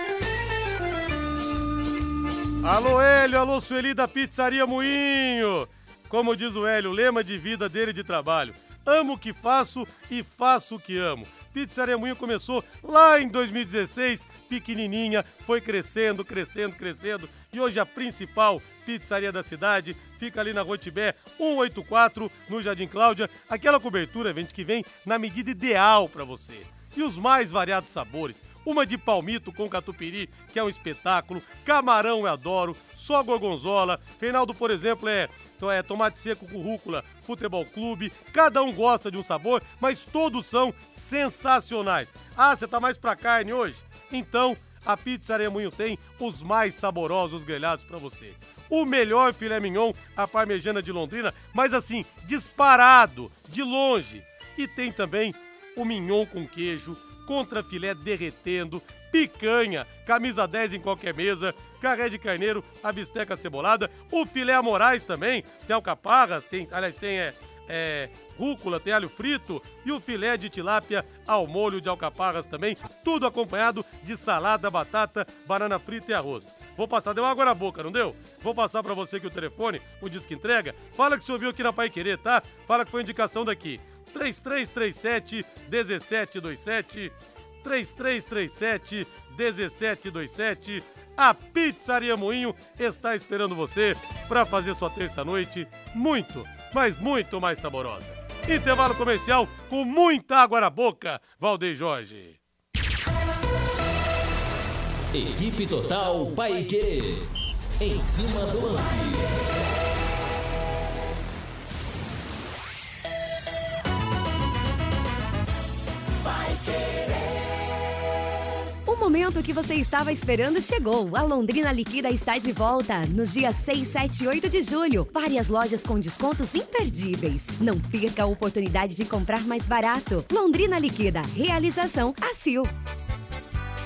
Alô, Hélio, alô, Sueli da Pizzaria Moinho. Como diz o Hélio, o lema de vida dele de trabalho. Amo o que faço e faço o que amo. Pizzaria Moinho começou lá em 2016, pequenininha, foi crescendo, crescendo, crescendo. E hoje a principal pizzaria da cidade fica ali na Rua Tibé 184, no Jardim Cláudia. Aquela cobertura, gente, que vem na medida ideal para você e os mais variados sabores. Uma de palmito com catupiry, que é um espetáculo. Camarão eu adoro. Só gorgonzola. Reinaldo, por exemplo, é, é tomate seco com rúcula, futebol clube. Cada um gosta de um sabor, mas todos são sensacionais. Ah, você tá mais pra carne hoje? Então, a Pizzaria Moinho tem os mais saborosos grelhados pra você. O melhor filé mignon, a parmejana de Londrina, mas assim, disparado, de longe. E tem também o mignon com queijo, contra filé derretendo, picanha, camisa 10 em qualquer mesa, carré de carneiro, a bisteca cebolada, o filé a Moraes também, tem alcaparras, tem, aliás, tem é, é, rúcula, tem alho frito e o filé de tilápia ao molho de alcaparras também, tudo acompanhado de salada, batata, banana frita e arroz. Vou passar, deu água na boca, não deu? Vou passar pra você aqui o telefone, o disco entrega. Fala que você ouviu aqui na Pai Querer, tá? Fala que foi indicação daqui. 3337 1727 3337 1727 A Pizzaria Moinho está esperando você para fazer sua terça-noite muito, mas muito mais saborosa. Intervalo comercial com muita água na boca, Valdeir Jorge. Equipe Total Paique. Em cima do lance. Momento que você estava esperando chegou. A Londrina Liquida está de volta nos dias 6, 7 e 8 de julho. Várias lojas com descontos imperdíveis. Não perca a oportunidade de comprar mais barato. Londrina Liquida. Realização ACIL.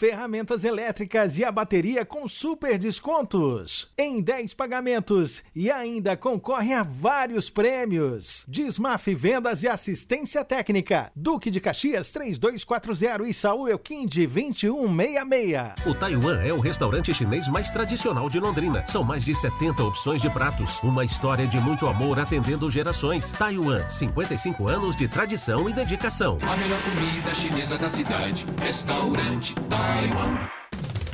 Ferramentas elétricas e a bateria com super descontos em 10 pagamentos e ainda concorre a vários prêmios. Desmaf Vendas e Assistência Técnica. Duque de Caxias 3240 e Saúl Elquinde 2166. O Taiwan é o restaurante chinês mais tradicional de Londrina. São mais de 70 opções de pratos. Uma história de muito amor atendendo gerações. Taiwan, 55 anos de tradição e dedicação. A melhor comida chinesa da cidade. Restaurante Taiwan. Hollywood.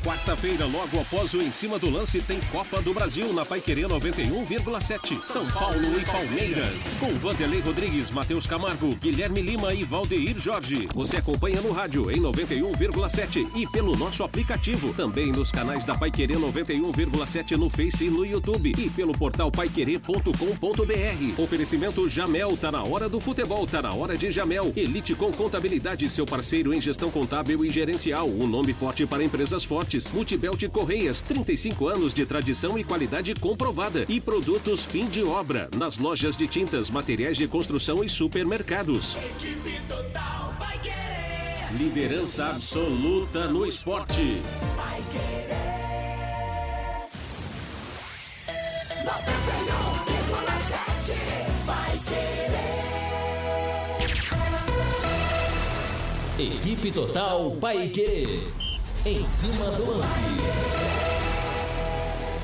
Quarta-feira, logo após o Em Cima do Lance, tem Copa do Brasil na Paiquerê 91,7. São Paulo e Palmeiras. Com Vanderlei Rodrigues, Matheus Camargo, Guilherme Lima e Valdeir Jorge. Você acompanha no rádio em 91,7 e pelo nosso aplicativo. Também nos canais da Paiquerê 91,7 no Face e no YouTube. E pelo portal paiquerê.com.br. Oferecimento Jamel, tá na hora do futebol, tá na hora de Jamel. Elite com Contabilidade, seu parceiro em gestão contábil e gerencial. Um nome forte para empresas fortes. Multibelt Correias, 35 anos de tradição e qualidade comprovada. E produtos fim de obra. Nas lojas de tintas, materiais de construção e supermercados. Liderança absoluta no esporte. Equipe Total Paique. Em cima do lance.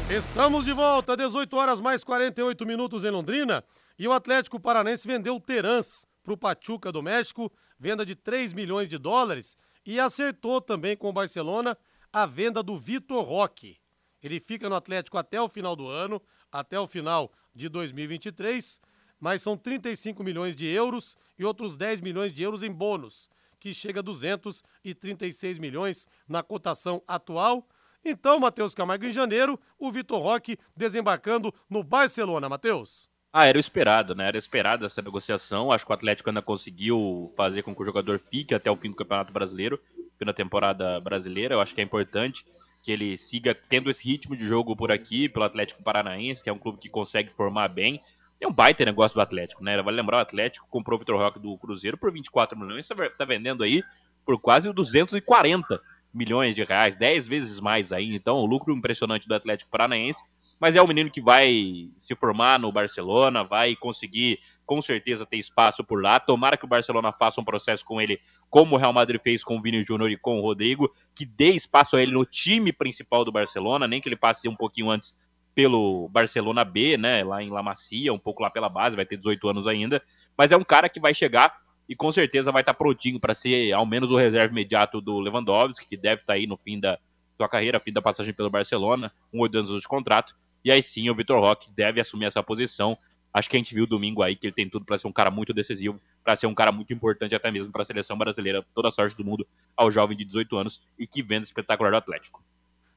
Estamos de volta, 18 horas mais 48 minutos em Londrina. E o Atlético Paranense vendeu o Terans para o Pachuca do México, venda de 3 milhões de dólares. E acertou também com o Barcelona a venda do Vitor Roque. Ele fica no Atlético até o final do ano, até o final de 2023, mas são 35 milhões de euros e outros 10 milhões de euros em bônus que chega a 236 milhões na cotação atual. Então, Matheus Camargo, em janeiro, o Vitor Roque desembarcando no Barcelona, Matheus. Ah, era esperado, né? Era esperada essa negociação. Acho que o Atlético ainda conseguiu fazer com que o jogador fique até o fim do Campeonato Brasileiro, na temporada brasileira. Eu acho que é importante que ele siga tendo esse ritmo de jogo por aqui, pelo Atlético Paranaense, que é um clube que consegue formar bem. É um baita negócio do Atlético, né? Vale lembrar, o Atlético comprou o Vitor Roque do Cruzeiro por 24 milhões, tá vendendo aí por quase 240 milhões de reais, 10 vezes mais aí. Então, o lucro impressionante do Atlético Paranaense. Mas é um menino que vai se formar no Barcelona, vai conseguir com certeza ter espaço por lá. Tomara que o Barcelona faça um processo com ele, como o Real Madrid fez com o Vini Júnior e com o Rodrigo, que dê espaço a ele no time principal do Barcelona, nem que ele passe um pouquinho antes pelo Barcelona B, né, lá em La Macia, um pouco lá pela base, vai ter 18 anos ainda, mas é um cara que vai chegar e com certeza vai estar prontinho para ser ao menos o reserva imediato do Lewandowski, que deve estar aí no fim da sua carreira, fim da passagem pelo Barcelona, com oito anos de contrato, e aí sim o Vitor Roque deve assumir essa posição. Acho que a gente viu domingo aí que ele tem tudo para ser um cara muito decisivo, para ser um cara muito importante até mesmo para a seleção brasileira, toda a sorte do mundo ao jovem de 18 anos e que venda espetacular do Atlético.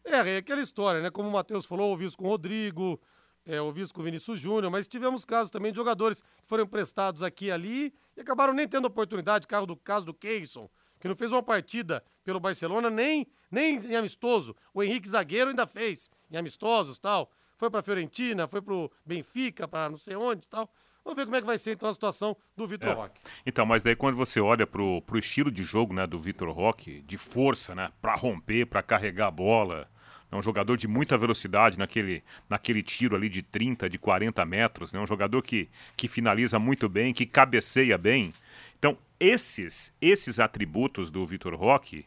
É, é aquela história, né? Como o Matheus falou, ouvi isso com o Rodrigo, é, ouvi isso com o Vinícius Júnior, mas tivemos casos também de jogadores que foram emprestados aqui e ali e acabaram nem tendo oportunidade, caso do, caso do Keyson, que não fez uma partida pelo Barcelona, nem, nem em amistoso. O Henrique Zagueiro ainda fez, em amistosos tal. Foi para Fiorentina, foi para o Benfica, para não sei onde tal. Vamos ver como é que vai ser então a situação do Vitor é. Roque. Então, mas daí quando você olha pro, pro estilo de jogo, né, do Vitor Roque, de força, né, para romper, para carregar a bola, é um jogador de muita velocidade naquele, naquele tiro ali de 30, de 40 metros. É né? um jogador que, que finaliza muito bem, que cabeceia bem. Então, esses, esses atributos do Vitor Roque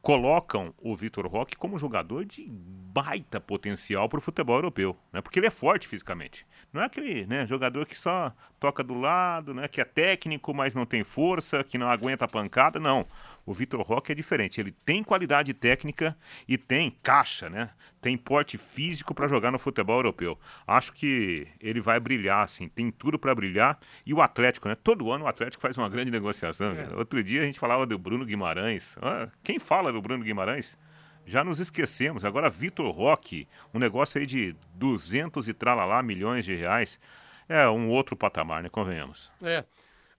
colocam o Vitor Roque como jogador de baita potencial para o futebol europeu, né? Porque ele é forte fisicamente. Não é aquele né, jogador que só toca do lado, né? Que é técnico, mas não tem força, que não aguenta a pancada, não. O Vitor Roque é diferente. Ele tem qualidade técnica e tem caixa, né? Tem porte físico para jogar no futebol europeu. Acho que ele vai brilhar, assim. Tem tudo para brilhar. E o Atlético, né? Todo ano o Atlético faz uma grande negociação. É. Outro dia a gente falava do Bruno Guimarães. Ah, quem fala do Bruno Guimarães? Já nos esquecemos. Agora, Vitor Roque, um negócio aí de 200 e tralalá milhões de reais. É um outro patamar, né? Convenhamos. É.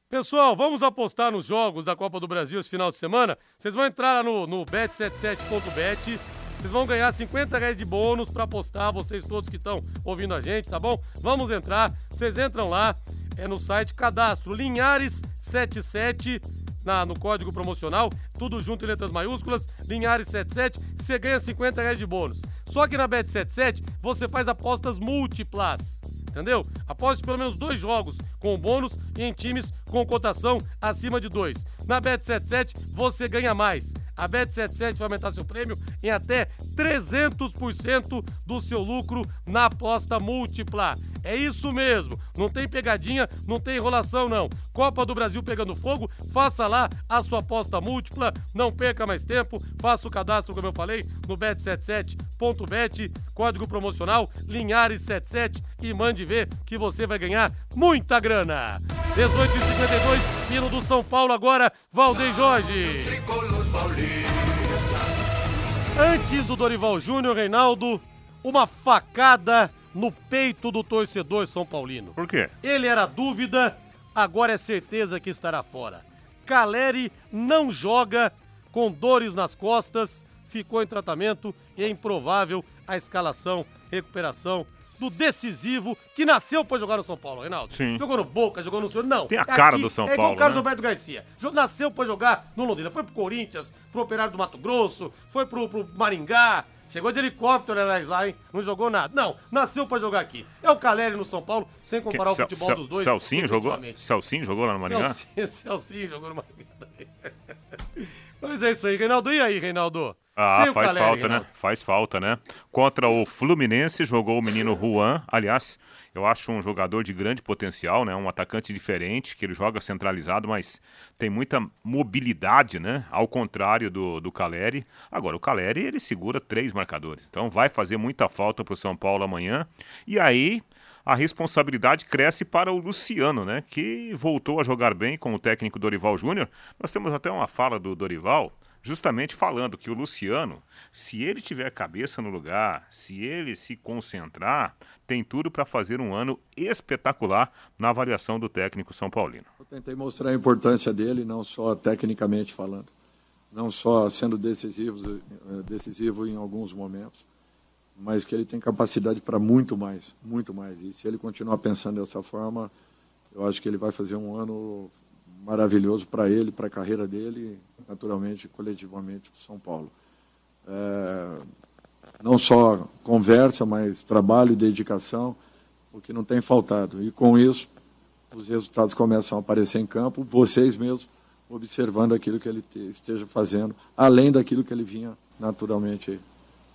Pessoal, vamos apostar nos jogos da Copa do Brasil esse final de semana? Vocês vão entrar lá no, no bet77.bet. Vocês vão ganhar 50 reais de bônus para apostar, vocês todos que estão ouvindo a gente, tá bom? Vamos entrar. Vocês entram lá, é no site cadastro Linhares77 na, no código promocional, tudo junto em letras maiúsculas, Linhares77, você ganha 50 reais de bônus. Só que na Bet77 você faz apostas múltiplas entendeu? Aposte pelo menos dois jogos com bônus e em times com cotação acima de dois. Na Bet77 você ganha mais. A Bet77 vai aumentar seu prêmio em até 300% do seu lucro na aposta múltipla. É isso mesmo. Não tem pegadinha, não tem enrolação, não. Copa do Brasil pegando fogo, faça lá a sua aposta múltipla. Não perca mais tempo. Faça o cadastro, como eu falei, no bet77.bet, código promocional Linhares77 e mande ver que você vai ganhar muita grana. 18h52, hino do São Paulo agora, Valdeir Jorge. Antes do Dorival Júnior, Reinaldo, uma facada no peito do torcedor São Paulino. Por quê? Ele era dúvida, agora é certeza que estará fora. Caleri não joga com dores nas costas, ficou em tratamento e é improvável a escalação, recuperação do decisivo que nasceu para jogar no São Paulo, Reinaldo. Sim. Jogou no Boca, jogou no Senhor. Não. Tem a cara do São é igual Paulo, o Carlos né? Alberto Garcia. Nasceu para jogar no Londrina. Foi pro Corinthians, pro Operário do Mato Grosso, foi pro, pro Maringá. Chegou de helicóptero, aliás, lá, hein? Não jogou nada. Não, nasceu para jogar aqui. É o Caleri no São Paulo, sem comparar o futebol Cel- dos dois. Celcinho jogou? Celcinho jogou lá no Maringá? Celcinho, *laughs* Celcinho jogou no Maringá. Mas *laughs* é isso aí, Reinaldo. E aí, Reinaldo? Ah, o faz falta, né? Faz falta, né? Contra o Fluminense jogou o menino Juan. Aliás, eu acho um jogador de grande potencial, né? Um atacante diferente, que ele joga centralizado, mas tem muita mobilidade, né? Ao contrário do, do Caleri. Agora, o Caleri, ele segura três marcadores. Então vai fazer muita falta pro São Paulo amanhã. E aí, a responsabilidade cresce para o Luciano, né? Que voltou a jogar bem com o técnico Dorival Júnior. Nós temos até uma fala do Dorival justamente falando que o Luciano, se ele tiver a cabeça no lugar, se ele se concentrar, tem tudo para fazer um ano espetacular na avaliação do técnico São Paulino. Eu tentei mostrar a importância dele, não só tecnicamente falando, não só sendo decisivo, eh, decisivo em alguns momentos, mas que ele tem capacidade para muito mais, muito mais. E se ele continuar pensando dessa forma, eu acho que ele vai fazer um ano maravilhoso para ele, para a carreira dele, naturalmente, coletivamente para São Paulo. É, não só conversa, mas trabalho e dedicação, o que não tem faltado. E com isso, os resultados começam a aparecer em campo, vocês mesmos observando aquilo que ele te- esteja fazendo, além daquilo que ele vinha naturalmente,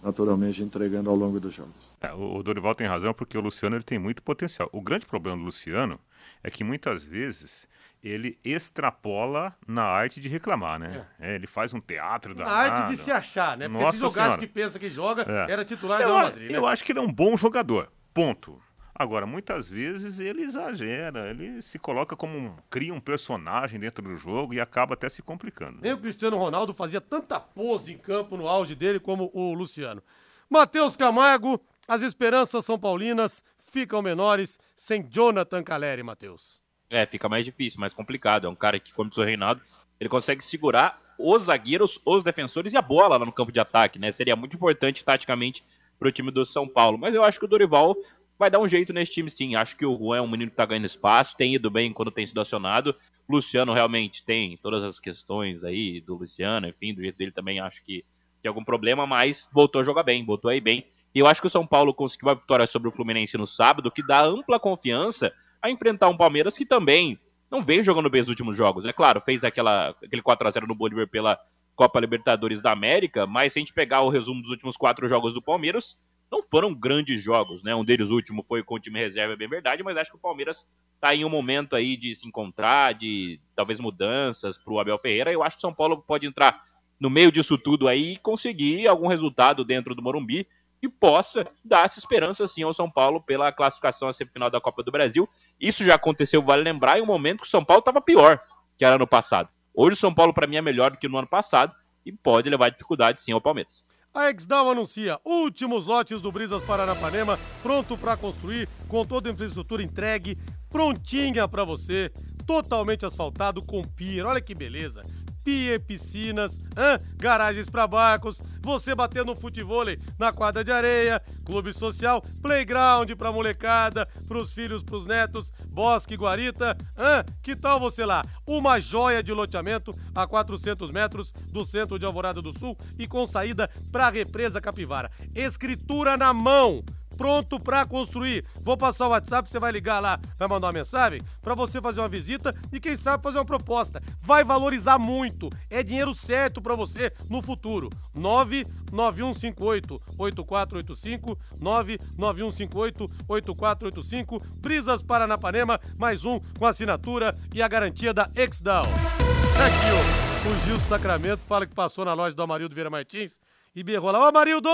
naturalmente entregando ao longo dos jogos. É, o Dorival tem razão porque o Luciano ele tem muito potencial. O grande problema do Luciano é que muitas vezes ele extrapola na arte de reclamar, né? É, ele faz um teatro da Na arte de se achar, né? Porque Nossa se jogasse Senhora. que pensa que joga, É. era titular do eu, a- Madrid, né? eu acho que ele é um bom jogador. Ponto. Agora, muitas vezes ele exagera, ele se coloca como um. cria um personagem dentro do jogo e acaba até se complicando. Nem o Cristiano Ronaldo fazia tanta pose em campo no auge dele como o Luciano. Matheus Camargo, as esperanças são paulinas ficam menores sem Jonathan Caleri, Matheus. É, fica mais difícil, mais complicado. É um cara que, como diz o Reinaldo, ele consegue segurar os zagueiros, os defensores e a bola lá no campo de ataque, né? Seria muito importante taticamente pro time do São Paulo. Mas eu acho que o Dorival vai dar um jeito nesse time sim. Acho que o Juan é um menino que tá ganhando espaço, tem ido bem quando tem sido acionado. Luciano realmente tem todas as questões aí do Luciano, enfim, do jeito dele também acho que tem algum problema, mas voltou a jogar bem, voltou aí bem. E eu acho que o São Paulo conseguiu uma vitória sobre o Fluminense no sábado, que dá ampla confiança a enfrentar um Palmeiras que também não vem jogando bem os últimos jogos. É claro, fez aquela, aquele 4x0 no Bolívar pela Copa Libertadores da América, mas se a gente pegar o resumo dos últimos quatro jogos do Palmeiras, não foram grandes jogos, né? Um deles, o último, foi com o time reserva, é bem verdade, mas acho que o Palmeiras tá em um momento aí de se encontrar, de talvez mudanças pro Abel Ferreira. Eu acho que o São Paulo pode entrar no meio disso tudo aí e conseguir algum resultado dentro do Morumbi que possa dar essa esperança sim ao São Paulo pela classificação à semifinal da Copa do Brasil. Isso já aconteceu, vale lembrar, em um momento que o São Paulo estava pior que era ano passado. Hoje o São Paulo para mim é melhor do que no ano passado e pode levar dificuldade sim ao Palmeiras. A Exdal anuncia últimos lotes do Brisas Paranapanema, pronto para construir, com toda a infraestrutura entregue, prontinha para você, totalmente asfaltado com pier. Olha que beleza. Pier, piscinas, hã? garagens para barcos, você batendo um futevôlei na quadra de areia, clube social, playground pra molecada, pros filhos, pros netos, bosque, guarita, hã? Que tal você lá? Uma joia de loteamento a 400 metros do centro de Alvorada do Sul e com saída pra represa Capivara. Escritura na mão pronto para construir. Vou passar o WhatsApp, você vai ligar lá, vai mandar uma mensagem para você fazer uma visita e quem sabe fazer uma proposta. Vai valorizar muito. É dinheiro certo para você no futuro. 99158 8485 99158 8485 Brisas Paranapanema, mais um com assinatura e a garantia da Exdal. Aqui, ó, o Gil Sacramento fala que passou na loja do Amarildo Vieira Martins e berrou lá, ô Amarildo,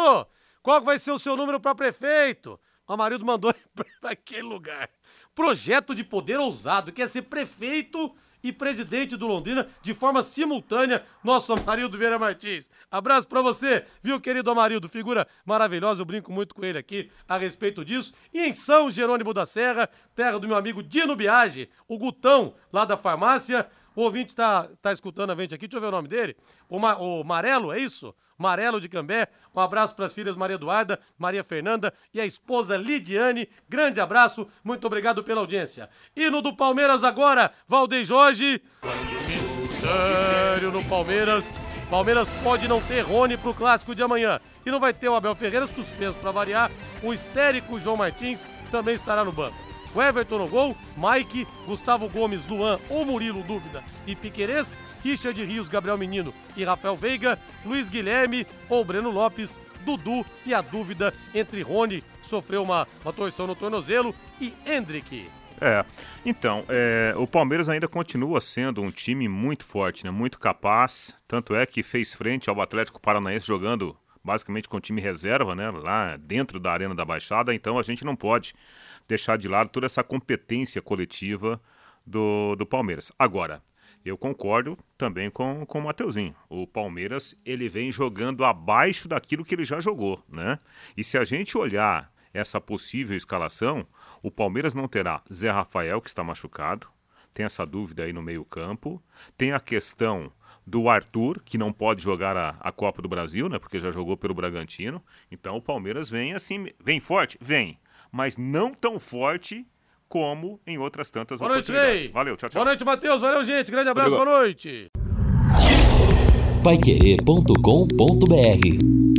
qual vai ser o seu número para prefeito? O Amarildo mandou *laughs* para aquele lugar. Projeto de poder ousado, quer ser prefeito e presidente do Londrina de forma simultânea, nosso Amarildo Vieira Martins. Abraço para você, viu, querido Amarildo? Figura maravilhosa, eu brinco muito com ele aqui a respeito disso. E em São Jerônimo da Serra, terra do meu amigo Dino Biage, o Gutão, lá da farmácia. O ouvinte tá, tá escutando a gente aqui, deixa eu ver o nome dele. O, Ma, o Marelo, é isso? Marelo de Cambé. Um abraço para as filhas Maria Eduarda, Maria Fernanda e a esposa Lidiane. Grande abraço, muito obrigado pela audiência. Hino do Palmeiras agora, Valdeir Jorge. Mistério no Palmeiras. Palmeiras pode não ter Rony pro clássico de amanhã. E não vai ter o Abel Ferreira suspenso para variar. O histérico João Martins também estará no banco. O Everton no gol, Mike, Gustavo Gomes, Luan ou Murilo, dúvida, e Piquerez, Richard Rios, Gabriel Menino e Rafael Veiga, Luiz Guilherme ou Breno Lopes, Dudu e a dúvida entre Rony, sofreu uma, uma torção no tornozelo, e Hendrick. É, então, é, o Palmeiras ainda continua sendo um time muito forte, né, muito capaz, tanto é que fez frente ao Atlético Paranaense jogando basicamente com time reserva, né, lá dentro da Arena da Baixada, então a gente não pode deixar de lado toda essa competência coletiva do, do Palmeiras. Agora, eu concordo também com, com o Mateuzinho. O Palmeiras ele vem jogando abaixo daquilo que ele já jogou, né? E se a gente olhar essa possível escalação, o Palmeiras não terá Zé Rafael, que está machucado, tem essa dúvida aí no meio-campo, tem a questão do Arthur, que não pode jogar a, a Copa do Brasil, né? Porque já jogou pelo Bragantino. Então o Palmeiras vem assim, vem forte? Vem mas não tão forte como em outras tantas boa oportunidades. Noite, Valeu, tchau, tchau. Boa noite, Matheus. Valeu, gente. Grande abraço, boa noite. Paiquerê.com.br